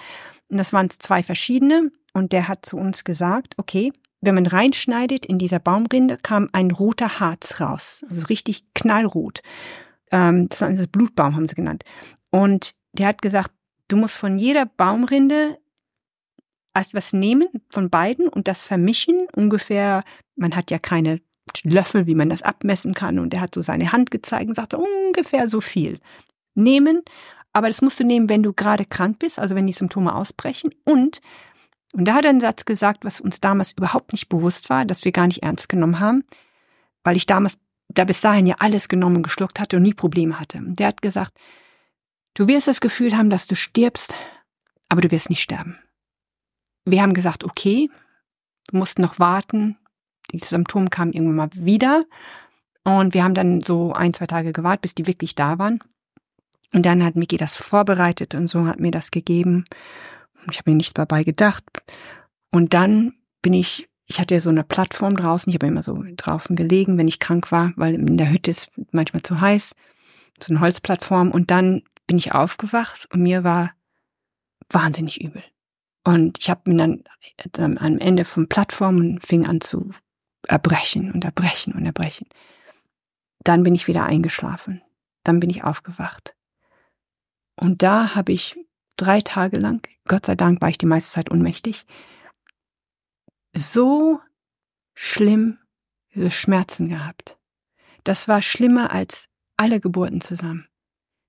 und das waren zwei verschiedene und der hat zu uns gesagt, okay, wenn man reinschneidet in dieser Baumrinde, kam ein roter Harz raus. Also richtig knallrot. Ähm, das ist das Blutbaum, haben sie genannt. Und der hat gesagt, du musst von jeder Baumrinde erst was nehmen, von beiden, und das vermischen. Ungefähr, man hat ja keine Löffel, wie man das abmessen kann. Und er hat so seine Hand gezeigt und sagte, ungefähr so viel. Nehmen, aber das musst du nehmen, wenn du gerade krank bist, also wenn die Symptome ausbrechen. Und und da hat er einen Satz gesagt, was uns damals überhaupt nicht bewusst war, dass wir gar nicht ernst genommen haben, weil ich damals, da bis dahin ja alles genommen und geschluckt hatte und nie Probleme hatte. Und der hat gesagt, du wirst das Gefühl haben, dass du stirbst, aber du wirst nicht sterben. Wir haben gesagt, okay, du musst noch warten. Die Symptome kamen irgendwann mal wieder. Und wir haben dann so ein, zwei Tage gewartet, bis die wirklich da waren. Und dann hat Miki das vorbereitet und so hat mir das gegeben. Ich habe mir nichts dabei gedacht. Und dann bin ich, ich hatte ja so eine Plattform draußen, ich habe immer so draußen gelegen, wenn ich krank war, weil in der Hütte ist manchmal zu heiß. So eine Holzplattform. Und dann bin ich aufgewacht und mir war wahnsinnig übel. Und ich habe mir dann am Ende von Plattformen fing an zu erbrechen und erbrechen und erbrechen. Dann bin ich wieder eingeschlafen. Dann bin ich aufgewacht. Und da habe ich drei Tage lang, Gott sei Dank war ich die meiste Zeit ohnmächtig, so schlimm Schmerzen gehabt. Das war schlimmer als alle Geburten zusammen.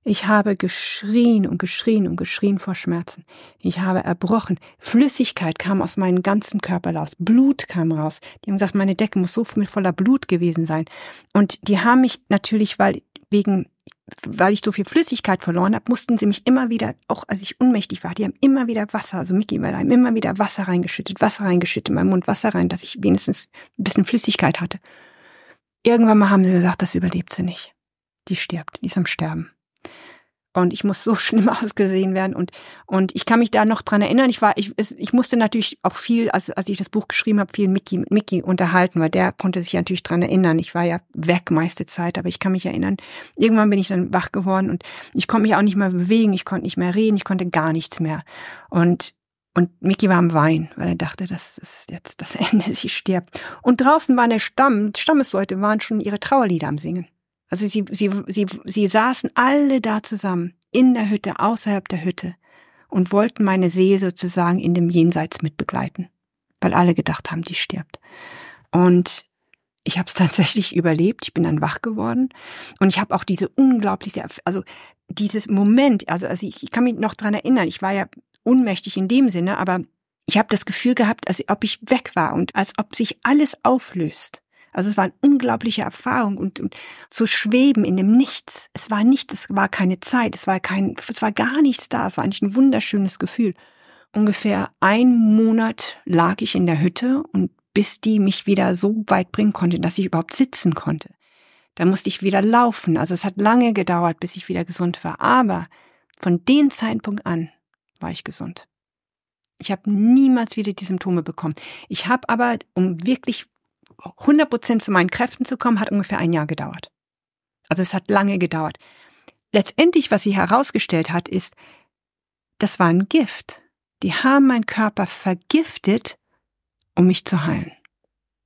Ich habe geschrien und geschrien und geschrien vor Schmerzen. Ich habe erbrochen. Flüssigkeit kam aus meinem ganzen Körper raus. Blut kam raus. Die haben gesagt, meine Decke muss so voller Blut gewesen sein. Und die haben mich natürlich, weil wegen, weil ich so viel Flüssigkeit verloren habe, mussten sie mich immer wieder, auch als ich unmächtig war, die haben immer wieder Wasser, also Mickey war da, immer wieder Wasser reingeschüttet, Wasser reingeschüttet in meinen Mund, Wasser rein, dass ich wenigstens ein bisschen Flüssigkeit hatte. Irgendwann mal haben sie gesagt, das überlebt sie nicht. Die stirbt, die ist am Sterben und ich muss so schlimm ausgesehen werden und und ich kann mich da noch dran erinnern. Ich war ich ich musste natürlich auch viel, als als ich das Buch geschrieben habe, viel Mickey mit Mickey unterhalten, weil der konnte sich natürlich dran erinnern. Ich war ja weg meiste Zeit, aber ich kann mich erinnern. Irgendwann bin ich dann wach geworden und ich konnte mich auch nicht mehr bewegen, ich konnte nicht mehr reden, ich konnte gar nichts mehr und und Mickey war am Wein, weil er dachte, das ist jetzt das Ende, sie stirbt. Und draußen waren der Stamm, Stammesleute waren schon ihre Trauerlieder am Singen. Also sie, sie, sie, sie saßen alle da zusammen, in der Hütte, außerhalb der Hütte, und wollten meine Seele sozusagen in dem Jenseits mitbegleiten, weil alle gedacht haben, die stirbt. Und ich habe es tatsächlich überlebt, ich bin dann wach geworden und ich habe auch diese unglaubliche, also dieses Moment, also, also ich, ich kann mich noch dran erinnern, ich war ja unmächtig in dem Sinne, aber ich habe das Gefühl gehabt, als ob ich weg war und als ob sich alles auflöst. Also es war eine unglaubliche Erfahrung und, und zu schweben in dem Nichts. Es war nichts, es war keine Zeit, es war kein, es war gar nichts da. Es war eigentlich ein wunderschönes Gefühl. Ungefähr ein Monat lag ich in der Hütte und bis die mich wieder so weit bringen konnte, dass ich überhaupt sitzen konnte. Da musste ich wieder laufen. Also es hat lange gedauert, bis ich wieder gesund war. Aber von dem Zeitpunkt an war ich gesund. Ich habe niemals wieder die Symptome bekommen. Ich habe aber, um wirklich 100 Prozent zu meinen Kräften zu kommen, hat ungefähr ein Jahr gedauert. Also es hat lange gedauert. Letztendlich, was sie herausgestellt hat, ist, das war ein Gift. Die haben meinen Körper vergiftet, um mich zu heilen.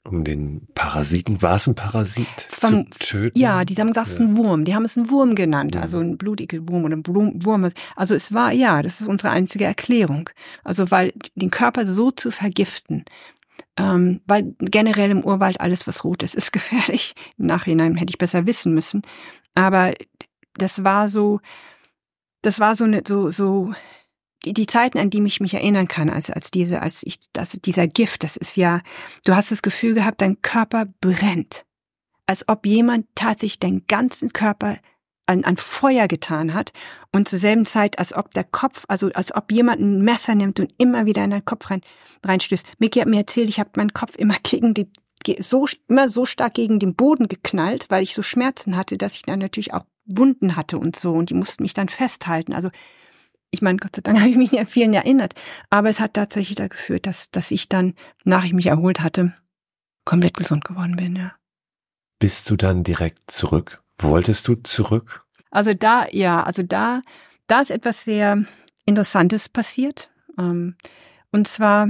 Um den Parasiten, war es ein Parasit Vom, zu töten? Ja, die haben gesagt, es ist ein Wurm. Die haben es einen Wurm genannt, ja. also ein Blutigelwurm oder ein Wurm. Also es war, ja, das ist unsere einzige Erklärung. Also weil den Körper so zu vergiften, ähm, weil generell im Urwald alles, was rot ist, ist gefährlich. Im Nachhinein hätte ich besser wissen müssen. Aber das war so, das war so eine, so, so, die, Zeiten, an die ich mich erinnern kann, als, als diese, als ich, das, dieser Gift, das ist ja, du hast das Gefühl gehabt, dein Körper brennt. Als ob jemand tatsächlich deinen ganzen Körper an, an Feuer getan hat und zur selben Zeit, als ob der Kopf, also als ob jemand ein Messer nimmt und immer wieder in deinen Kopf rein, reinstößt. Mickey hat mir erzählt, ich habe meinen Kopf immer gegen die so immer so stark gegen den Boden geknallt, weil ich so Schmerzen hatte, dass ich dann natürlich auch Wunden hatte und so und die mussten mich dann festhalten. Also ich meine, Gott sei Dank habe ich mich nicht an vielen erinnert, aber es hat tatsächlich dazu geführt, dass dass ich dann, nach ich mich erholt hatte, komplett gesund geworden bin. Ja. Bist du dann direkt zurück Wolltest du zurück? Also da, ja, also da, da ist etwas sehr Interessantes passiert. Ähm, und zwar,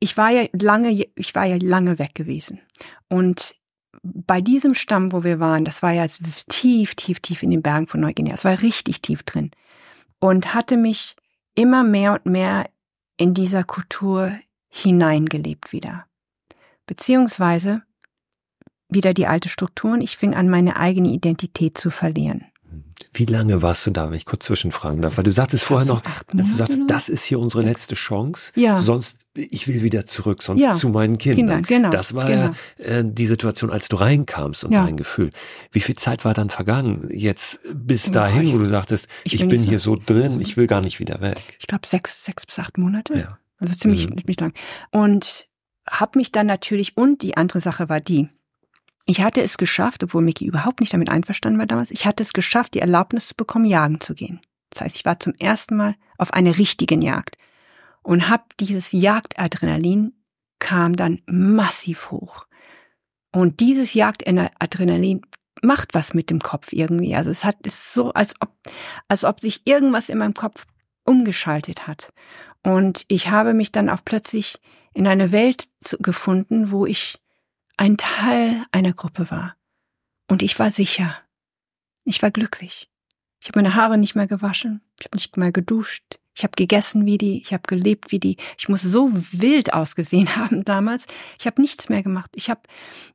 ich war ja lange, ich war ja lange weg gewesen. Und bei diesem Stamm, wo wir waren, das war ja tief, tief, tief in den Bergen von Neuguinea. Es war richtig tief drin. Und hatte mich immer mehr und mehr in dieser Kultur hineingelebt wieder. Beziehungsweise wieder die alte Strukturen. Ich fing an, meine eigene Identität zu verlieren. Wie lange warst du da, wenn ich kurz zwischenfragen darf? Weil du sagtest vorher noch, dass du sagst, das ist hier unsere letzte Chance. Ja. Sonst, ich will wieder zurück, sonst ja. zu meinen Kindern. Kindern genau, das war genau. ja äh, die Situation, als du reinkamst und ja. dein Gefühl. Wie viel Zeit war dann vergangen jetzt bis dahin, wo du sagtest, ich, ich bin, bin hier so drin, ich will gar nicht wieder weg? Ich glaube sechs, sechs bis acht Monate. Ja. Also ziemlich, mhm. ziemlich lang. Und habe mich dann natürlich, und die andere Sache war die, Ich hatte es geschafft, obwohl Mickey überhaupt nicht damit einverstanden war damals, ich hatte es geschafft, die Erlaubnis zu bekommen, jagen zu gehen. Das heißt, ich war zum ersten Mal auf einer richtigen Jagd und hab dieses Jagdadrenalin kam dann massiv hoch. Und dieses Jagdadrenalin macht was mit dem Kopf irgendwie. Also es hat ist so, als ob, als ob sich irgendwas in meinem Kopf umgeschaltet hat. Und ich habe mich dann auch plötzlich in eine Welt gefunden, wo ich ein Teil einer Gruppe war. Und ich war sicher. Ich war glücklich. Ich habe meine Haare nicht mehr gewaschen, ich habe nicht mehr geduscht, ich habe gegessen wie die, ich habe gelebt wie die. Ich muss so wild ausgesehen haben damals. Ich habe nichts mehr gemacht. Ich habe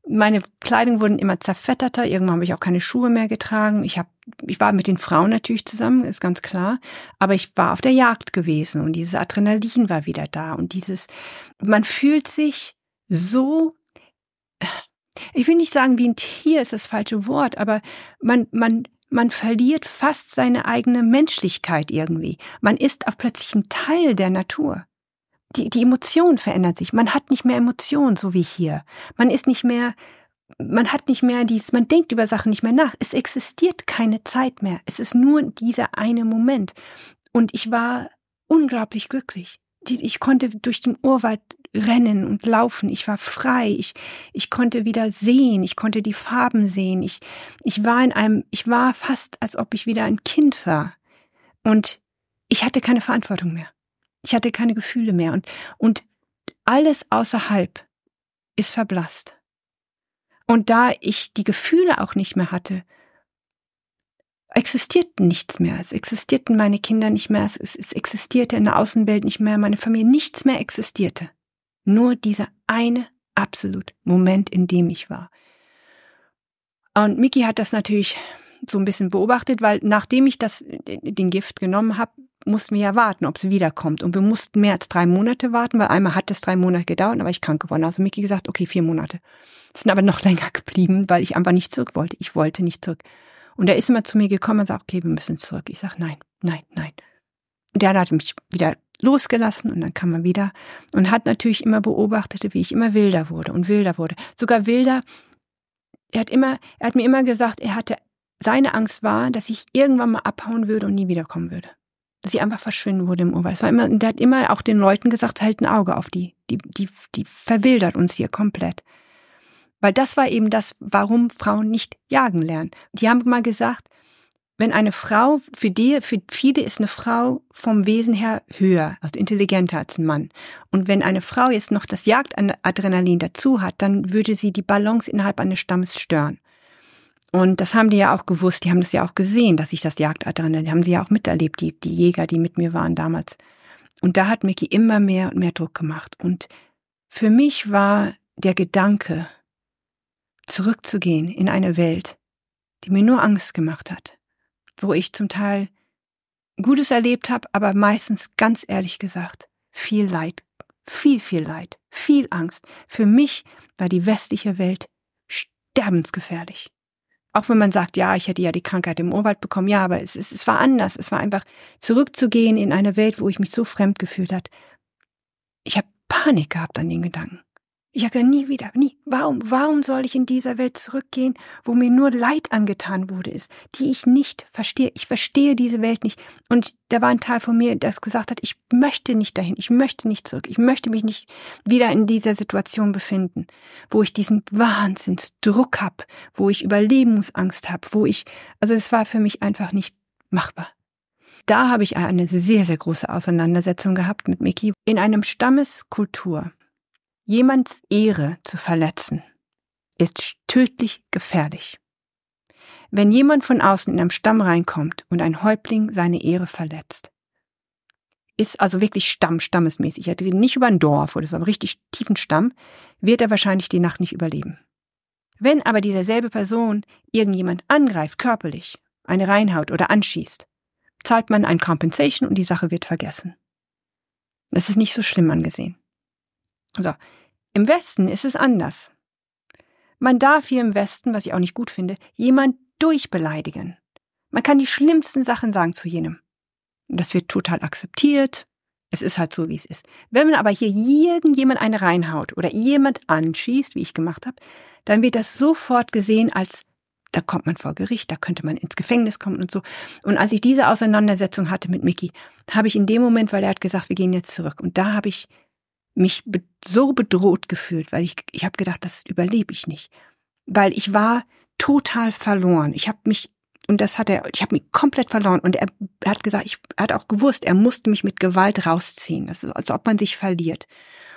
meine Kleidung wurden immer zerfetterter. Irgendwann habe ich auch keine Schuhe mehr getragen. Ich habe ich war mit den Frauen natürlich zusammen, ist ganz klar, aber ich war auf der Jagd gewesen und dieses Adrenalin war wieder da und dieses man fühlt sich so ich will nicht sagen, wie ein Tier ist das falsche Wort, aber man, man man verliert fast seine eigene Menschlichkeit irgendwie. Man ist auf plötzlich ein Teil der Natur. Die, die Emotion verändert sich. Man hat nicht mehr Emotionen, so wie hier. Man ist nicht mehr, man hat nicht mehr dies, man denkt über Sachen nicht mehr nach. Es existiert keine Zeit mehr. Es ist nur dieser eine Moment. Und ich war unglaublich glücklich. Ich konnte durch den Urwald rennen und laufen. Ich war frei. Ich, ich konnte wieder sehen. Ich konnte die Farben sehen. Ich, ich war in einem, ich war fast, als ob ich wieder ein Kind war. Und ich hatte keine Verantwortung mehr. Ich hatte keine Gefühle mehr. Und, und alles außerhalb ist verblasst. Und da ich die Gefühle auch nicht mehr hatte, existierten nichts mehr. Es existierten meine Kinder nicht mehr. Es, es existierte in der Außenwelt nicht mehr. Meine Familie, nichts mehr existierte. Nur dieser eine absolut Moment, in dem ich war. Und Miki hat das natürlich so ein bisschen beobachtet, weil nachdem ich das, den Gift genommen habe, mussten wir ja warten, ob es wiederkommt. Und wir mussten mehr als drei Monate warten, weil einmal hat es drei Monate gedauert, aber ich krank geworden. Also Miki gesagt, okay, vier Monate. Sind aber noch länger geblieben, weil ich einfach nicht zurück wollte. Ich wollte nicht zurück. Und er ist immer zu mir gekommen und sagt, okay, wir müssen zurück. Ich sage, nein, nein, nein. Und der hat mich wieder losgelassen und dann kam er wieder und hat natürlich immer beobachtet, wie ich immer wilder wurde und wilder wurde. Sogar wilder. Er hat immer, er hat mir immer gesagt, er hatte, seine Angst war, dass ich irgendwann mal abhauen würde und nie wiederkommen würde. Dass ich einfach verschwinden würde im Urwald. Es war immer, der hat immer auch den Leuten gesagt, halt ein Auge auf die. Die, die, die verwildert uns hier komplett. Weil das war eben das, warum Frauen nicht jagen lernen. Die haben mal gesagt, wenn eine Frau, für die, für viele ist eine Frau vom Wesen her höher, also intelligenter als ein Mann. Und wenn eine Frau jetzt noch das Jagdadrenalin dazu hat, dann würde sie die Balance innerhalb eines Stammes stören. Und das haben die ja auch gewusst, die haben das ja auch gesehen, dass ich das Jagdadrenalin, haben sie ja auch miterlebt, die, die Jäger, die mit mir waren damals. Und da hat Mickey immer mehr und mehr Druck gemacht. Und für mich war der Gedanke, zurückzugehen in eine Welt, die mir nur Angst gemacht hat, wo ich zum Teil Gutes erlebt habe, aber meistens ganz ehrlich gesagt viel Leid, viel, viel Leid, viel Angst. Für mich war die westliche Welt sterbensgefährlich. Auch wenn man sagt, ja, ich hätte ja die Krankheit im Urwald bekommen, ja, aber es, es, es war anders. Es war einfach zurückzugehen in eine Welt, wo ich mich so fremd gefühlt hat. Ich habe Panik gehabt an den Gedanken. Ich sagte nie wieder, nie. Warum, warum soll ich in dieser Welt zurückgehen, wo mir nur Leid angetan wurde ist, die ich nicht verstehe. Ich verstehe diese Welt nicht. Und da war ein Teil von mir, das gesagt hat, ich möchte nicht dahin, ich möchte nicht zurück, ich möchte mich nicht wieder in dieser Situation befinden, wo ich diesen Wahnsinnsdruck habe, wo ich Überlebensangst habe, wo ich, also es war für mich einfach nicht machbar. Da habe ich eine sehr, sehr große Auseinandersetzung gehabt mit Mickey in einem Stammeskultur Jemands Ehre zu verletzen, ist tödlich gefährlich. Wenn jemand von außen in einem Stamm reinkommt und ein Häuptling seine Ehre verletzt, ist also wirklich Stamm, stammesmäßig, er redet nicht über ein Dorf oder so, aber richtig tiefen Stamm, wird er wahrscheinlich die Nacht nicht überleben. Wenn aber dieselbe Person irgendjemand angreift, körperlich, eine reinhaut oder anschießt, zahlt man ein Compensation und die Sache wird vergessen. Das ist nicht so schlimm angesehen. So, im Westen ist es anders. Man darf hier im Westen, was ich auch nicht gut finde, jemand durchbeleidigen. Man kann die schlimmsten Sachen sagen zu jenem. Und das wird total akzeptiert. Es ist halt so, wie es ist. Wenn man aber hier irgendjemand eine reinhaut oder jemand anschießt, wie ich gemacht habe, dann wird das sofort gesehen als da kommt man vor Gericht, da könnte man ins Gefängnis kommen und so. Und als ich diese Auseinandersetzung hatte mit Mickey, habe ich in dem Moment, weil er hat gesagt, wir gehen jetzt zurück. Und da habe ich mich be so bedroht gefühlt, weil ich, ich habe gedacht, das überlebe ich nicht. Weil ich war total verloren. Ich habe mich, und das hat er, ich habe mich komplett verloren. Und er, hat gesagt, ich er hat auch gewusst, er musste mich mit Gewalt rausziehen. Das ist, als ob man sich verliert.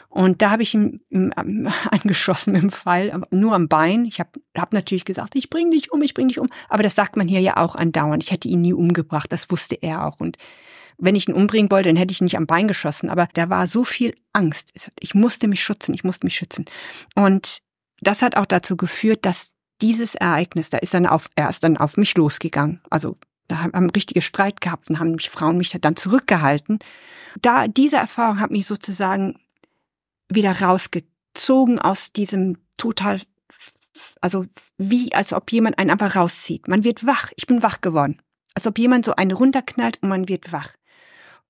Und da habe ich ihn angeschossen im Fall, nur am Bein. Ich habe hab natürlich gesagt, ich bringe dich um, ich bringe dich um. Aber das sagt man hier ja auch andauernd. Ich hätte ihn nie umgebracht, das wusste er auch. Und wenn ich ihn umbringen wollte, dann hätte ich ihn nicht am Bein geschossen. Aber da war so viel Angst. Ich musste mich schützen, ich musste mich schützen. Und das hat auch dazu geführt, dass dieses Ereignis, da ist dann auf, er ist dann auf mich losgegangen. Also da haben, richtige Streit gehabt und haben mich Frauen mich dann zurückgehalten. Da, diese Erfahrung hat mich sozusagen wieder rausgezogen aus diesem total, also wie, als ob jemand einen einfach rauszieht. Man wird wach. Ich bin wach geworden. Als ob jemand so einen runterknallt und man wird wach.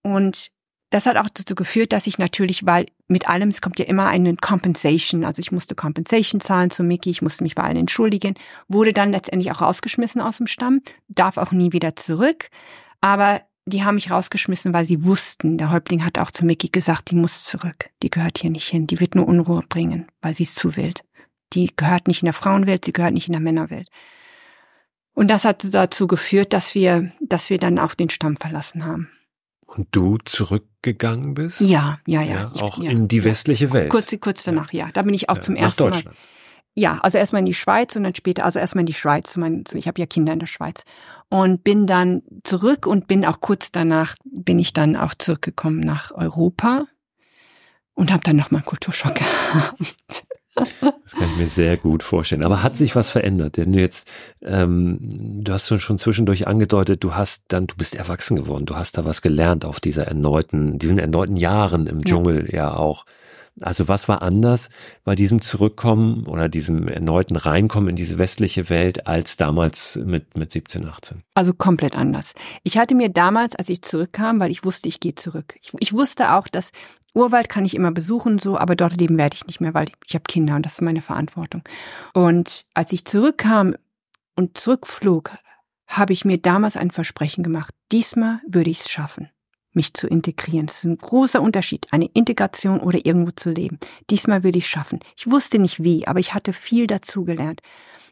Und das hat auch dazu geführt, dass ich natürlich, weil mit allem, es kommt ja immer eine Compensation, also ich musste Compensation zahlen zu Mickey, ich musste mich bei allen entschuldigen, wurde dann letztendlich auch rausgeschmissen aus dem Stamm, darf auch nie wieder zurück. Aber die haben mich rausgeschmissen, weil sie wussten, der Häuptling hat auch zu Mickey gesagt, die muss zurück. Die gehört hier nicht hin. Die wird nur Unruhe bringen, weil sie ist zu wild. Die gehört nicht in der Frauenwelt, sie gehört nicht in der Männerwelt. Und das hat dazu geführt, dass wir, dass wir dann auch den Stamm verlassen haben. Und du zurückgegangen bist? Ja, ja, ja. ja auch ja, in die westliche Welt. Kurz, kurz danach, ja. Da bin ich auch zum nach ersten Mal. Deutschland. Ja, also erstmal in die Schweiz und dann später, also erstmal in die Schweiz. Ich habe ja Kinder in der Schweiz. Und bin dann zurück und bin auch kurz danach, bin ich dann auch zurückgekommen nach Europa und habe dann nochmal einen Kulturschock gehabt. Das kann ich mir sehr gut vorstellen. Aber hat sich was verändert? Denn du jetzt, ähm, du hast schon zwischendurch angedeutet, du hast dann, du bist erwachsen geworden, du hast da was gelernt auf dieser erneuten, diesen erneuten Jahren im Dschungel ja auch. Also was war anders bei diesem Zurückkommen oder diesem erneuten Reinkommen in diese westliche Welt als damals mit, mit 17, 18? Also komplett anders. Ich hatte mir damals, als ich zurückkam, weil ich wusste, ich gehe zurück. Ich, ich wusste auch, dass Urwald kann ich immer besuchen, so, aber dort leben werde ich nicht mehr, weil ich habe Kinder und das ist meine Verantwortung. Und als ich zurückkam und zurückflog, habe ich mir damals ein Versprechen gemacht. Diesmal würde ich es schaffen, mich zu integrieren. Das ist ein großer Unterschied, eine Integration oder irgendwo zu leben. Diesmal würde ich es schaffen. Ich wusste nicht wie, aber ich hatte viel dazugelernt.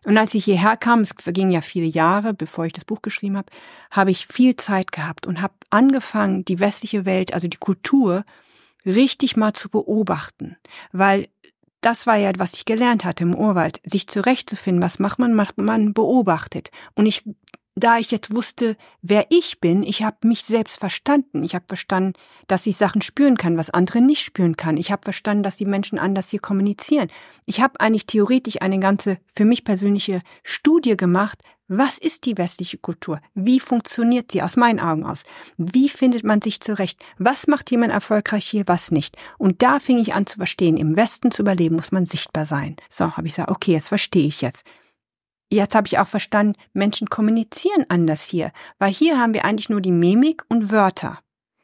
Und als ich hierher kam, es vergingen ja viele Jahre, bevor ich das Buch geschrieben habe, habe ich viel Zeit gehabt und habe angefangen, die westliche Welt, also die Kultur, richtig mal zu beobachten, weil das war ja, was ich gelernt hatte im Urwald, sich zurechtzufinden, was macht man, macht man beobachtet. Und ich, da ich jetzt wusste, wer ich bin, ich habe mich selbst verstanden. Ich habe verstanden, dass ich Sachen spüren kann, was andere nicht spüren kann. Ich habe verstanden, dass die Menschen anders hier kommunizieren. Ich habe eigentlich theoretisch eine ganze, für mich persönliche Studie gemacht, was ist die westliche Kultur? Wie funktioniert sie aus meinen Augen aus? Wie findet man sich zurecht? Was macht jemand erfolgreich hier, was nicht? Und da fing ich an zu verstehen, im Westen zu überleben, muss man sichtbar sein. So, habe ich gesagt, okay, jetzt verstehe ich jetzt. Jetzt habe ich auch verstanden, Menschen kommunizieren anders hier, weil hier haben wir eigentlich nur die Mimik und Wörter.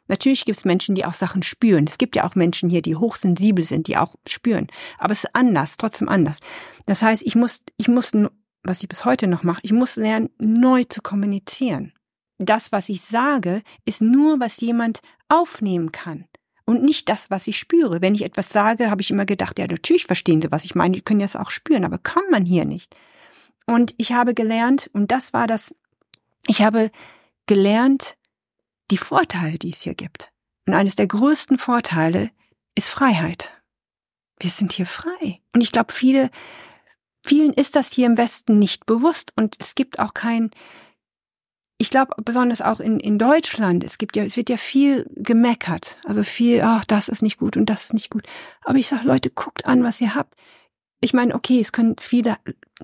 Natürlich gibt es Menschen, die auch Sachen spüren. Es gibt ja auch Menschen hier, die hochsensibel sind, die auch spüren. Aber es ist anders, trotzdem anders. Das heißt, ich muss, ich muss was ich bis heute noch mache, ich muss lernen, neu zu kommunizieren. Das, was ich sage, ist nur, was jemand aufnehmen kann. Und nicht das, was ich spüre. Wenn ich etwas sage, habe ich immer gedacht, ja, natürlich verstehen sie, was ich meine, die können das auch spüren, aber kann man hier nicht. Und ich habe gelernt, und das war das, ich habe gelernt, die Vorteile, die es hier gibt. Und eines der größten Vorteile ist Freiheit. Wir sind hier frei. Und ich glaube, viele Vielen ist das hier im Westen nicht bewusst und es gibt auch kein, ich glaube besonders auch in, in Deutschland, es gibt ja, es wird ja viel gemeckert, also viel, ach, das ist nicht gut und das ist nicht gut. Aber ich sage, Leute, guckt an, was ihr habt. Ich meine, okay, es können viele,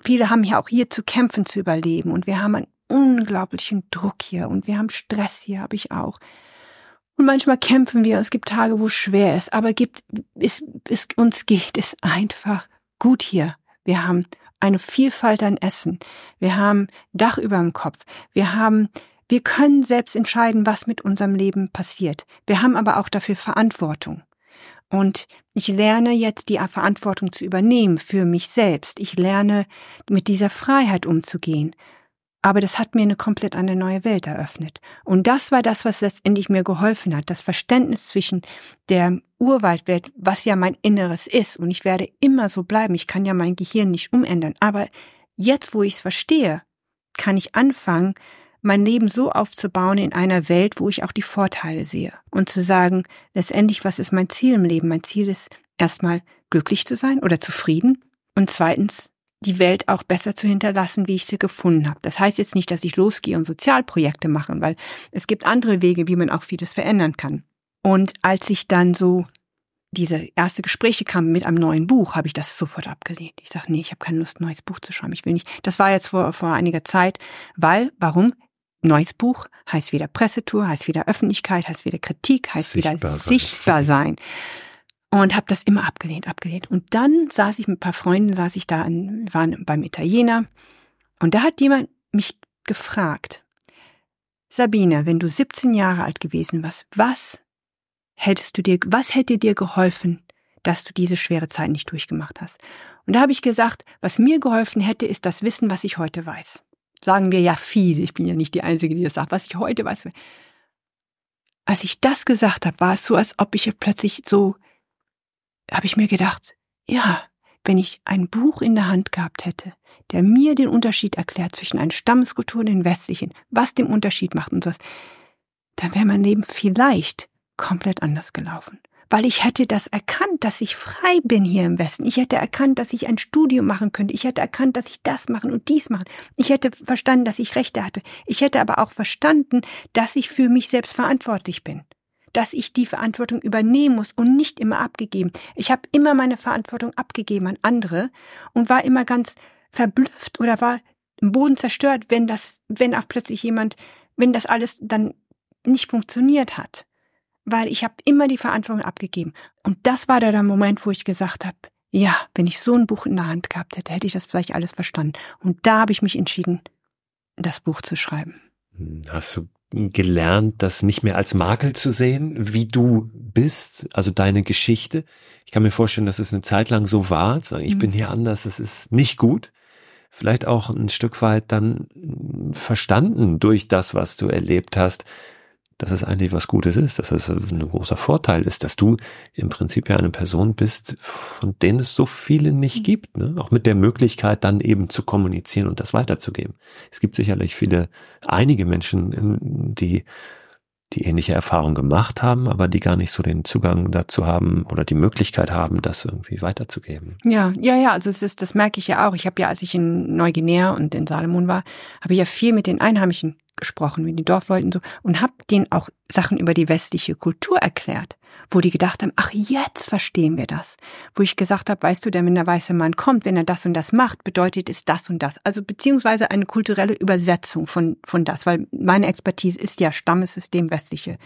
viele haben ja auch hier zu kämpfen, zu überleben und wir haben einen unglaublichen Druck hier und wir haben Stress hier, habe ich auch. Und manchmal kämpfen wir, es gibt Tage, wo es schwer ist, aber gibt, es, es, uns geht es einfach gut hier. Wir haben eine Vielfalt an Essen. Wir haben Dach über dem Kopf. Wir haben Wir können selbst entscheiden, was mit unserem Leben passiert. Wir haben aber auch dafür Verantwortung. Und ich lerne jetzt die Verantwortung zu übernehmen für mich selbst. Ich lerne mit dieser Freiheit umzugehen. Aber das hat mir eine komplett eine neue Welt eröffnet. Und das war das, was letztendlich mir geholfen hat. Das Verständnis zwischen der Urwaldwelt, was ja mein Inneres ist. Und ich werde immer so bleiben. Ich kann ja mein Gehirn nicht umändern. Aber jetzt, wo ich es verstehe, kann ich anfangen, mein Leben so aufzubauen in einer Welt, wo ich auch die Vorteile sehe. Und zu sagen, letztendlich, was ist mein Ziel im Leben? Mein Ziel ist erstmal glücklich zu sein oder zufrieden. Und zweitens, die Welt auch besser zu hinterlassen, wie ich sie gefunden habe. Das heißt jetzt nicht, dass ich losgehe und Sozialprojekte mache, weil es gibt andere Wege, wie man auch vieles verändern kann. Und als ich dann so diese erste Gespräche kamen mit einem neuen Buch, habe ich das sofort abgelehnt. Ich sage, nee, ich habe keine Lust, ein neues Buch zu schreiben. Ich will nicht. Das war jetzt vor, vor einiger Zeit, weil, warum? Neues Buch heißt wieder Pressetour, heißt wieder Öffentlichkeit, heißt wieder Kritik, heißt sichtbar wieder sein. sichtbar sein. Und habe das immer abgelehnt, abgelehnt. Und dann saß ich mit ein paar Freunden, saß ich da, in, waren beim Italiener. Und da hat jemand mich gefragt, Sabine, wenn du 17 Jahre alt gewesen warst, was hättest du dir, was hätte dir geholfen, dass du diese schwere Zeit nicht durchgemacht hast? Und da habe ich gesagt, was mir geholfen hätte, ist das Wissen, was ich heute weiß. Sagen wir ja viel. Ich bin ja nicht die Einzige, die das sagt, was ich heute weiß. Als ich das gesagt habe, war es so, als ob ich plötzlich so, habe ich mir gedacht, ja, wenn ich ein Buch in der Hand gehabt hätte, der mir den Unterschied erklärt zwischen einer Stammeskultur und den westlichen, was den Unterschied macht und sowas, dann wäre mein Leben vielleicht komplett anders gelaufen. Weil ich hätte das erkannt, dass ich frei bin hier im Westen. Ich hätte erkannt, dass ich ein Studium machen könnte. Ich hätte erkannt, dass ich das machen und dies machen. Ich hätte verstanden, dass ich Rechte hatte. Ich hätte aber auch verstanden, dass ich für mich selbst verantwortlich bin. Dass ich die Verantwortung übernehmen muss und nicht immer abgegeben. Ich habe immer meine Verantwortung abgegeben an andere und war immer ganz verblüfft oder war im Boden zerstört, wenn das, wenn auch plötzlich jemand, wenn das alles dann nicht funktioniert hat weil ich habe immer die Verantwortung abgegeben. Und das war da der Moment, wo ich gesagt habe, ja, wenn ich so ein Buch in der Hand gehabt hätte, hätte ich das vielleicht alles verstanden. Und da habe ich mich entschieden, das Buch zu schreiben. Hm, hast du gelernt, das nicht mehr als Makel zu sehen, wie du bist, also deine Geschichte? Ich kann mir vorstellen, dass es eine Zeit lang so war, zu sagen, ich mhm. bin hier anders, das ist nicht gut. Vielleicht auch ein Stück weit dann verstanden durch das, was du erlebt hast, dass es eigentlich was Gutes ist, dass es ein großer Vorteil ist, dass du im Prinzip ja eine Person bist, von denen es so viele nicht mhm. gibt, ne? auch mit der Möglichkeit dann eben zu kommunizieren und das weiterzugeben. Es gibt sicherlich viele, einige Menschen, die die ähnliche Erfahrung gemacht haben, aber die gar nicht so den Zugang dazu haben oder die Möglichkeit haben, das irgendwie weiterzugeben. Ja, ja, ja, also es ist, das merke ich ja auch. Ich habe ja, als ich in Neuguinea und in Salomon war, habe ich ja viel mit den Einheimischen gesprochen, mit den Dorfleuten so und habe denen auch Sachen über die westliche Kultur erklärt, wo die gedacht haben, ach jetzt verstehen wir das. Wo ich gesagt habe, weißt du, der weiße Mann kommt, wenn er das und das macht, bedeutet es das und das. Also beziehungsweise eine kulturelle Übersetzung von von das, weil meine Expertise ist ja Stammessystem westliche.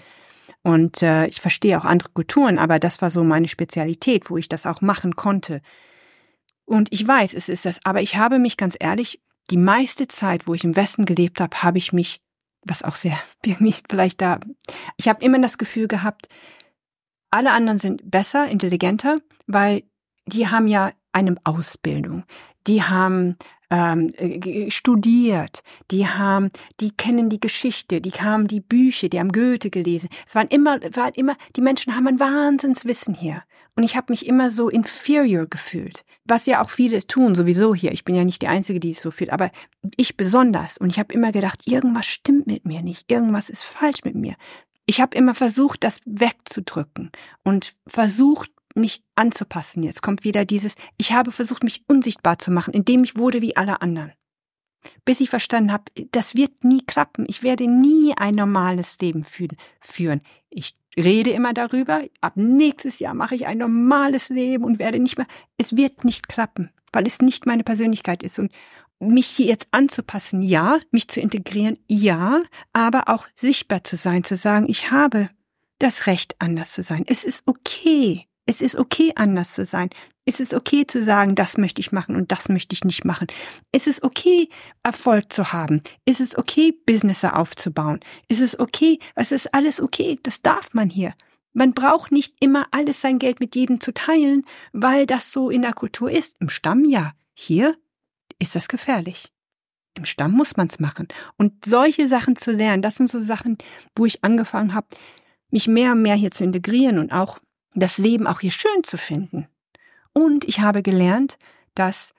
Und äh, ich verstehe auch andere Kulturen, aber das war so meine Spezialität, wo ich das auch machen konnte. Und ich weiß, es ist das, aber ich habe mich ganz ehrlich die meiste Zeit, wo ich im Westen gelebt habe, habe ich mich, was auch sehr irgendwie vielleicht da, ich habe immer das Gefühl gehabt, alle anderen sind besser, intelligenter, weil die haben ja eine Ausbildung, die haben ähm, studiert, die haben, die kennen die Geschichte, die haben die Bücher, die haben Goethe gelesen. Es waren immer, waren immer, die Menschen haben ein Wahnsinnswissen hier. Und ich habe mich immer so inferior gefühlt, was ja auch viele tun, sowieso hier. Ich bin ja nicht die Einzige, die es so fühlt, aber ich besonders. Und ich habe immer gedacht, irgendwas stimmt mit mir nicht, irgendwas ist falsch mit mir. Ich habe immer versucht, das wegzudrücken und versucht, mich anzupassen. Jetzt kommt wieder dieses, ich habe versucht, mich unsichtbar zu machen, indem ich wurde wie alle anderen. Bis ich verstanden habe, das wird nie klappen. Ich werde nie ein normales Leben führen. Ich rede immer darüber, ab nächstes Jahr mache ich ein normales Leben und werde nicht mehr, es wird nicht klappen, weil es nicht meine Persönlichkeit ist und mich hier jetzt anzupassen, ja, mich zu integrieren, ja, aber auch sichtbar zu sein, zu sagen, ich habe das Recht, anders zu sein. Es ist okay. Es ist okay, anders zu sein. Es ist okay zu sagen, das möchte ich machen und das möchte ich nicht machen. Es ist okay, Erfolg zu haben. Es ist okay, Business aufzubauen. Es ist okay, es ist alles okay. Das darf man hier. Man braucht nicht immer alles sein Geld mit jedem zu teilen, weil das so in der Kultur ist. Im Stamm ja. Hier ist das gefährlich. Im Stamm muss man's machen. Und solche Sachen zu lernen, das sind so Sachen, wo ich angefangen habe, mich mehr und mehr hier zu integrieren und auch das Leben auch hier schön zu finden. Und ich habe gelernt, dass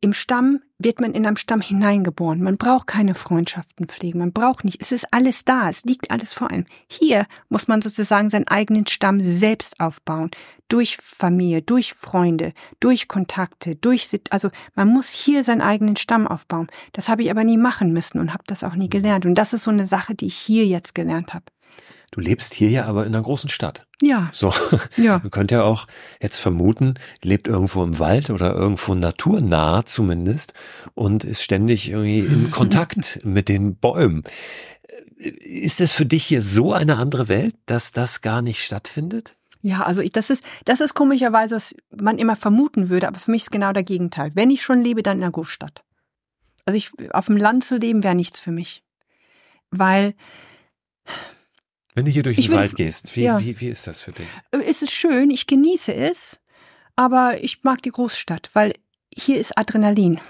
im Stamm wird man in einem Stamm hineingeboren. Man braucht keine Freundschaften pflegen. Man braucht nicht. Es ist alles da. Es liegt alles vor einem. Hier muss man sozusagen seinen eigenen Stamm selbst aufbauen. Durch Familie, durch Freunde, durch Kontakte, durch, also man muss hier seinen eigenen Stamm aufbauen. Das habe ich aber nie machen müssen und habe das auch nie gelernt. Und das ist so eine Sache, die ich hier jetzt gelernt habe. Du lebst hier ja aber in einer großen Stadt. Ja. So. Ja. Man könnte ja auch jetzt vermuten, lebt irgendwo im Wald oder irgendwo naturnah zumindest und ist ständig irgendwie in Kontakt mit den Bäumen. Ist es für dich hier so eine andere Welt, dass das gar nicht stattfindet? Ja, also ich, das ist, das ist komischerweise, was man immer vermuten würde, aber für mich ist genau der Gegenteil. Wenn ich schon lebe, dann in einer Großstadt. Also ich, auf dem Land zu leben wäre nichts für mich. Weil, wenn du hier durch den Wald gehst, wie, ja. wie, wie ist das für dich? Äh, es ist schön, ich genieße es, aber ich mag die Großstadt, weil hier ist Adrenalin,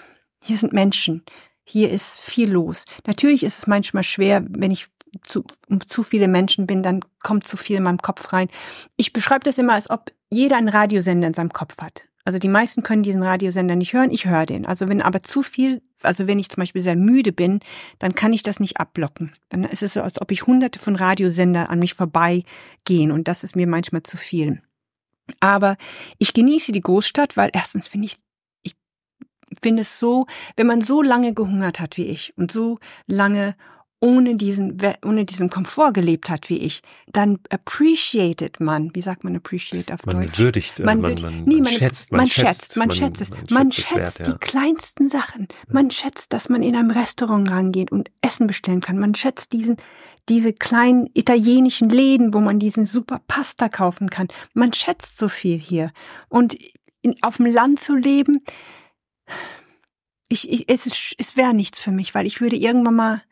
hier sind Menschen, hier ist viel los. Natürlich ist es manchmal schwer, wenn ich zu, zu viele Menschen bin, dann kommt zu viel in meinem Kopf rein. Ich beschreibe das immer, als ob jeder einen Radiosender in seinem Kopf hat. Also die meisten können diesen Radiosender nicht hören, ich höre den. Also wenn aber zu viel, also wenn ich zum Beispiel sehr müde bin, dann kann ich das nicht abblocken. Dann ist es so, als ob ich hunderte von Radiosender an mich vorbeigehen und das ist mir manchmal zu viel. Aber ich genieße die Großstadt, weil erstens finde ich, ich finde es so, wenn man so lange gehungert hat wie ich und so lange ohne diesen, ohne diesen Komfort gelebt hat wie ich, dann appreciated man, wie sagt man appreciate auf man Deutsch? Würdigt, äh, man, man, man, nee, man, schätzt, man, schätzt, man schätzt es. Man schätzt, wert, ja. die kleinsten Sachen. Man schätzt, dass man in einem Restaurant rangeht und Essen bestellen kann. Man schätzt diesen, diese kleinen italienischen Läden, wo man diesen super Pasta kaufen kann. Man schätzt so viel hier. Und in, auf dem Land zu leben, ich, ich, es, es wäre nichts für mich, weil ich würde irgendwann mal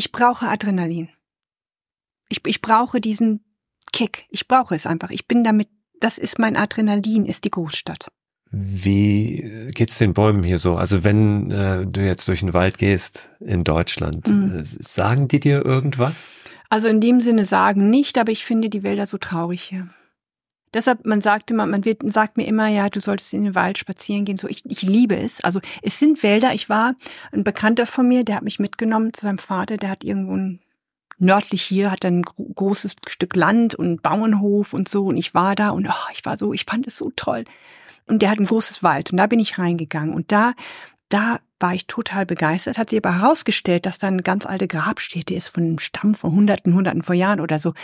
ich brauche Adrenalin. Ich, ich brauche diesen Kick. Ich brauche es einfach. Ich bin damit, das ist mein Adrenalin, ist die Großstadt. Wie geht's den Bäumen hier so? Also wenn äh, du jetzt durch den Wald gehst in Deutschland, mhm. äh, sagen die dir irgendwas? Also in dem Sinne sagen nicht, aber ich finde die Wälder so traurig hier. Deshalb, man sagt immer, man wird, sagt mir immer, ja, du solltest in den Wald spazieren gehen. So, ich, ich liebe es. Also es sind Wälder. Ich war ein Bekannter von mir, der hat mich mitgenommen zu seinem Vater. Der hat irgendwo ein nördlich hier hat ein großes Stück Land und Bauernhof und so. Und ich war da und oh, ich war so, ich fand es so toll. Und der hat ein großes Wald und da bin ich reingegangen und da, da war ich total begeistert, hat sich aber herausgestellt, dass da eine ganz alte Grabstätte ist von einem Stamm von hunderten, hunderten von Jahren oder so.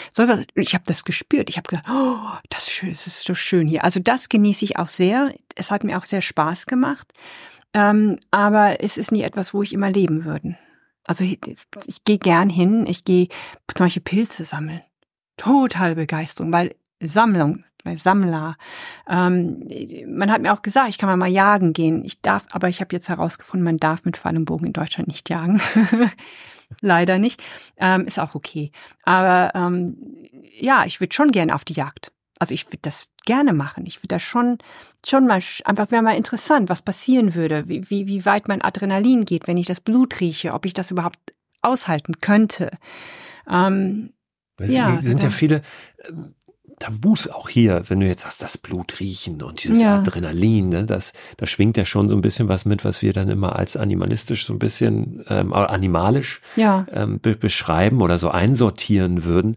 Ich habe das gespürt. Ich habe gedacht, oh, das ist schön, es ist so schön hier. Also das genieße ich auch sehr. Es hat mir auch sehr Spaß gemacht. Ähm, aber es ist nie etwas, wo ich immer leben würde. Also ich, ich gehe gern hin, ich gehe zum Beispiel Pilze sammeln. Total Begeisterung, weil Sammlung, bei Sammler. Ähm, man hat mir auch gesagt, ich kann mal, jagen gehen. Ich darf, aber ich habe jetzt herausgefunden, man darf mit Pfeil und Bogen in Deutschland nicht jagen. Leider nicht. Ähm, ist auch okay. Aber ähm, ja, ich würde schon gerne auf die Jagd. Also ich würde das gerne machen. Ich würde das schon, schon mal, einfach wäre mal interessant, was passieren würde, wie, wie, wie weit mein Adrenalin geht, wenn ich das Blut rieche, ob ich das überhaupt aushalten könnte. Ähm, ja, sind ja viele, Tabus auch hier, wenn du jetzt hast, das Blut riechen und dieses ja. Adrenalin, ne, das, da schwingt ja schon so ein bisschen was mit, was wir dann immer als animalistisch so ein bisschen ähm, animalisch ja. ähm, be beschreiben oder so einsortieren würden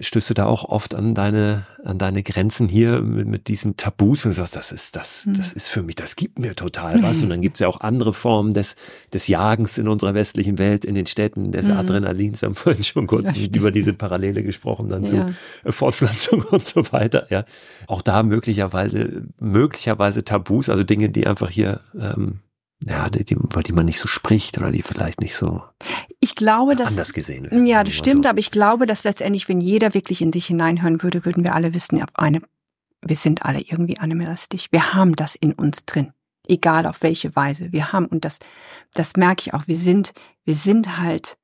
stößt du da auch oft an deine, an deine Grenzen hier mit, mit diesen Tabus und sagst, das ist, das, mhm. das ist für mich, das gibt mir total was. Und dann gibt es ja auch andere Formen des, des Jagens in unserer westlichen Welt, in den Städten, des mhm. Adrenalins. Wir haben vorhin schon kurz über diese Parallele gesprochen, dann ja. zu äh, Fortpflanzung und so weiter, ja. Auch da möglicherweise, möglicherweise Tabus, also Dinge, die einfach hier, ähm, ja, die, die, über die man nicht so spricht oder die vielleicht nicht so ich glaube, dass, anders gesehen werden. Ja, das stimmt, so. aber ich glaube, dass letztendlich, wenn jeder wirklich in sich hineinhören würde, würden wir alle wissen, ob eine wir sind alle irgendwie animalistisch. Wir haben das in uns drin. Egal auf welche Weise. Wir haben, und das, das merke ich auch, wir sind, wir sind halt,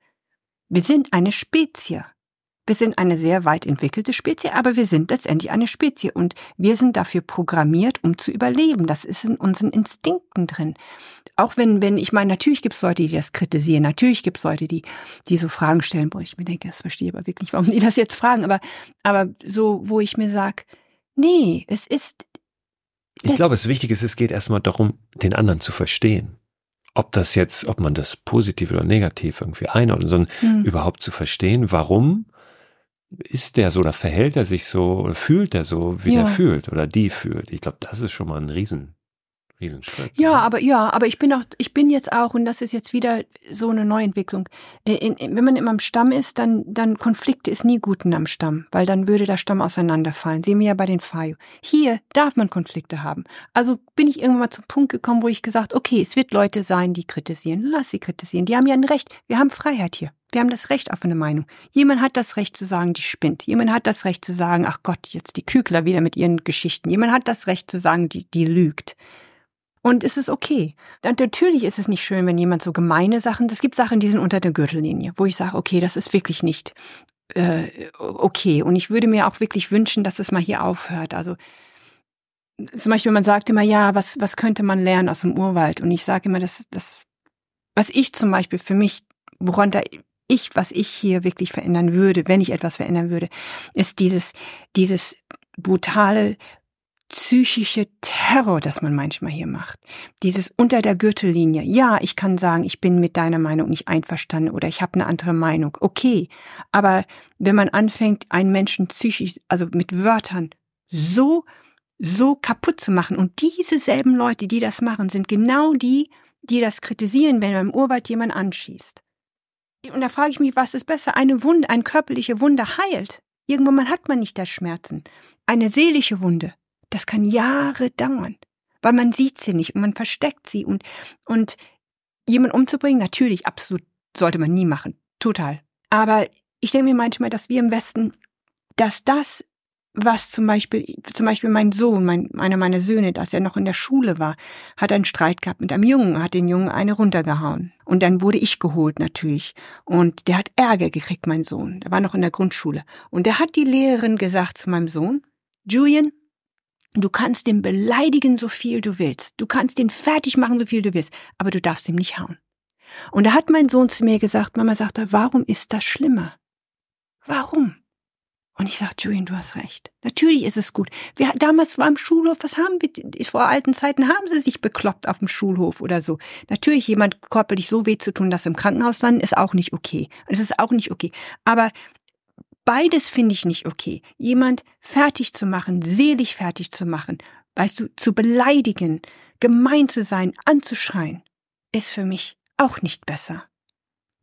wir sind eine Spezie. Wir sind eine sehr weit entwickelte Spezie, aber wir sind letztendlich eine Spezie und wir sind dafür programmiert, um zu überleben. Das ist in unseren Instinkten drin. Auch wenn, wenn, ich meine, natürlich gibt es Leute, die das kritisieren, natürlich gibt es Leute, die, die so Fragen stellen, wo ich mir denke, das verstehe ich aber wirklich, warum die das jetzt fragen, aber, aber so, wo ich mir sage, nee, es ist. Ich glaube, das Wichtige ist, es geht erstmal darum, den anderen zu verstehen ob das jetzt, ob man das positiv oder negativ irgendwie einordnet, sondern hm. überhaupt zu verstehen, warum ist der so oder verhält er sich so oder fühlt er so, wie ja. er fühlt oder die fühlt. Ich glaube, das ist schon mal ein Riesen, Riesenschritt. Ja, ne? aber ja, aber ich bin auch, ich bin jetzt auch, und das ist jetzt wieder so eine Neuentwicklung. Äh, in, in, wenn man immer am Stamm ist, dann, dann Konflikte ist nie guten am Stamm, weil dann würde der Stamm auseinanderfallen. Sehen wir ja bei den Fayo. Hier darf man Konflikte haben. Also bin ich irgendwann mal zum Punkt gekommen, wo ich gesagt, okay, es wird Leute sein, die kritisieren. Lass sie kritisieren. Die haben ja ein Recht. Wir haben Freiheit hier. Wir haben das Recht auf eine Meinung. Jemand hat das Recht zu sagen, die spinnt. Jemand hat das Recht zu sagen, ach Gott, jetzt die Kügler wieder mit ihren Geschichten. Jemand hat das Recht zu sagen, die, die lügt. Und es ist okay. Und natürlich ist es nicht schön, wenn jemand so gemeine Sachen, es gibt Sachen, die sind unter der Gürtellinie, wo ich sage, okay, das ist wirklich nicht äh, okay. Und ich würde mir auch wirklich wünschen, dass es mal hier aufhört. Also zum Beispiel, man sagt immer, ja, was, was könnte man lernen aus dem Urwald? Und ich sage immer, dass das, was ich zum Beispiel für mich, woran da ich, was ich hier wirklich verändern würde, wenn ich etwas verändern würde, ist dieses, dieses brutale psychische Terror, das man manchmal hier macht. Dieses unter der Gürtellinie. Ja, ich kann sagen, ich bin mit deiner Meinung nicht einverstanden oder ich habe eine andere Meinung. Okay. Aber wenn man anfängt, einen Menschen psychisch, also mit Wörtern so, so kaputt zu machen und diese selben Leute, die das machen, sind genau die, die das kritisieren, wenn man im Urwald jemand anschießt. Und da frage ich mich, was ist besser? Eine Wunde, eine körperliche Wunde heilt. Irgendwann hat man nicht das Schmerzen. Eine seelische Wunde das kann Jahre dauern, weil man sieht sie nicht und man versteckt sie und, und jemanden umzubringen, natürlich, absolut, sollte man nie machen. Total. Aber ich denke mir manchmal, dass wir im Westen, dass das, was zum Beispiel, zum Beispiel mein Sohn, mein, einer meiner Söhne, dass er noch in der Schule war, hat einen Streit gehabt mit einem Jungen, hat den Jungen eine runtergehauen. Und dann wurde ich geholt natürlich. Und der hat Ärger gekriegt, mein Sohn. Der war noch in der Grundschule. Und der hat die Lehrerin gesagt zu meinem Sohn, Julian, Du kannst den beleidigen, so viel du willst. Du kannst den fertig machen, so viel du willst. Aber du darfst ihm nicht hauen. Und da hat mein Sohn zu mir gesagt, Mama sagte, warum ist das schlimmer? Warum? Und ich sagte, Julian, du hast recht. Natürlich ist es gut. Wir, damals war im Schulhof, was haben wir, vor alten Zeiten haben sie sich bekloppt auf dem Schulhof oder so. Natürlich jemand körperlich so weh zu tun, dass im Krankenhaus dann ist auch nicht okay. Es ist auch nicht okay. Aber Beides finde ich nicht okay. Jemand fertig zu machen, selig fertig zu machen, weißt du, zu beleidigen, gemein zu sein, anzuschreien, ist für mich auch nicht besser.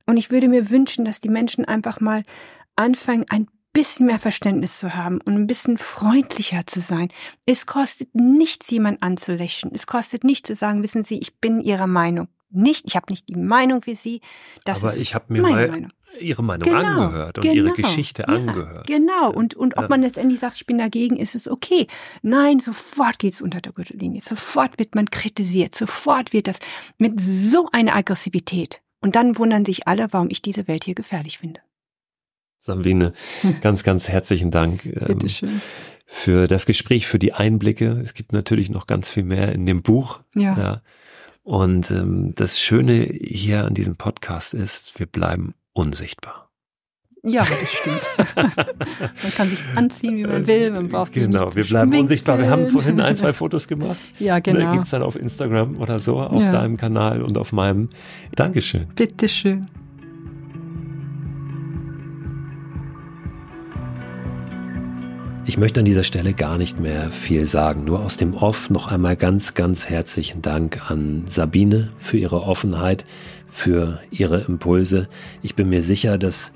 Und ich würde mir wünschen, dass die Menschen einfach mal anfangen, ein bisschen mehr Verständnis zu haben und ein bisschen freundlicher zu sein. Es kostet nichts, jemand anzulächeln. Es kostet nichts zu sagen, wissen Sie, ich bin Ihrer Meinung. Nicht, ich habe nicht die Meinung wie Sie. Das Aber ich habe mir mal Meinung ihre Meinung genau, angehört und genau, ihre Geschichte ja, angehört. Genau. Und, und ob man letztendlich sagt, ich bin dagegen, ist es okay. Nein, sofort geht's unter der Gürtellinie. Sofort wird man kritisiert. Sofort wird das mit so einer Aggressivität. Und dann wundern sich alle, warum ich diese Welt hier gefährlich finde. Sabine, ganz, ganz herzlichen Dank. Ähm, Bitteschön. Für das Gespräch, für die Einblicke. Es gibt natürlich noch ganz viel mehr in dem Buch. Ja. ja. Und ähm, das Schöne hier an diesem Podcast ist, wir bleiben unsichtbar. Ja, das stimmt. man kann sich anziehen, wie man will. Man braucht genau, wir bleiben schminken. unsichtbar. Wir haben vorhin ein, zwei Fotos gemacht. Ja, genau. Da es dann auf Instagram oder so, auf ja. deinem Kanal und auf meinem. Dankeschön. Bitteschön. Ich möchte an dieser Stelle gar nicht mehr viel sagen, nur aus dem Off noch einmal ganz, ganz herzlichen Dank an Sabine für ihre Offenheit, für ihre Impulse. Ich bin mir sicher, dass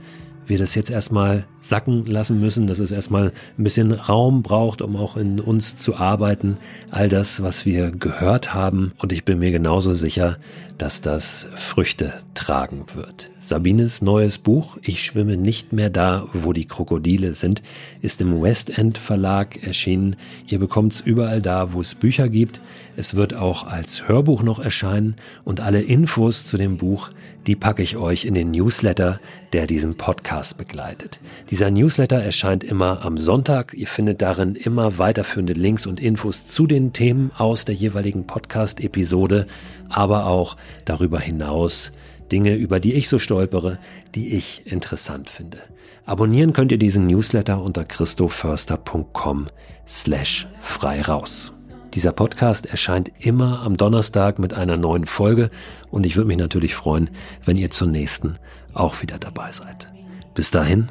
wir das jetzt erstmal sacken lassen müssen, dass es erstmal ein bisschen Raum braucht, um auch in uns zu arbeiten. All das, was wir gehört haben. Und ich bin mir genauso sicher, dass das Früchte tragen wird. Sabines neues Buch, Ich schwimme nicht mehr da, wo die Krokodile sind, ist im West End Verlag erschienen. Ihr bekommt es überall da, wo es Bücher gibt. Es wird auch als Hörbuch noch erscheinen und alle Infos zu dem Buch die packe ich euch in den Newsletter, der diesen Podcast begleitet. Dieser Newsletter erscheint immer am Sonntag. Ihr findet darin immer weiterführende Links und Infos zu den Themen aus der jeweiligen Podcast-Episode, aber auch darüber hinaus Dinge, über die ich so stolpere, die ich interessant finde. Abonnieren könnt ihr diesen Newsletter unter christoförster.com slash frei raus. Dieser Podcast erscheint immer am Donnerstag mit einer neuen Folge und ich würde mich natürlich freuen, wenn ihr zur nächsten auch wieder dabei seid. Bis dahin,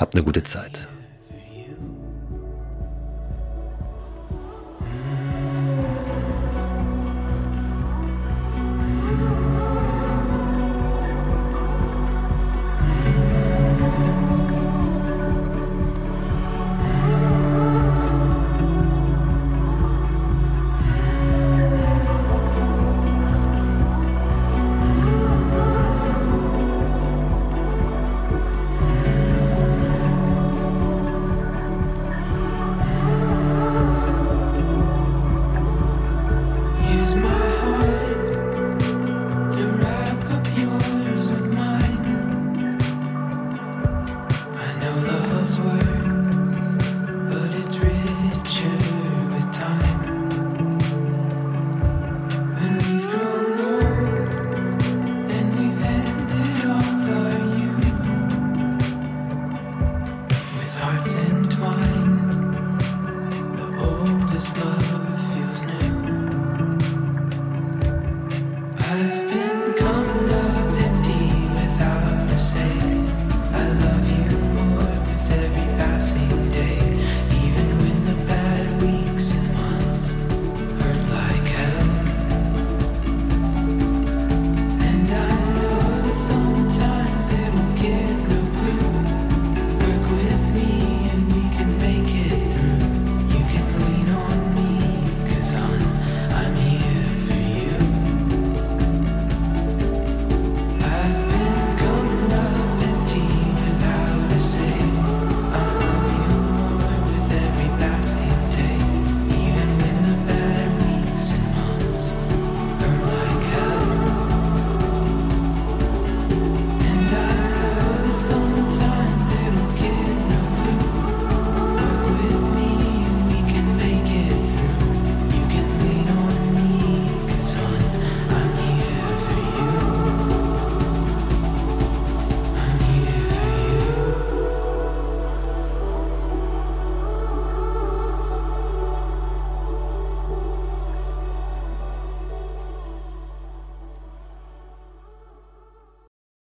habt eine gute Zeit.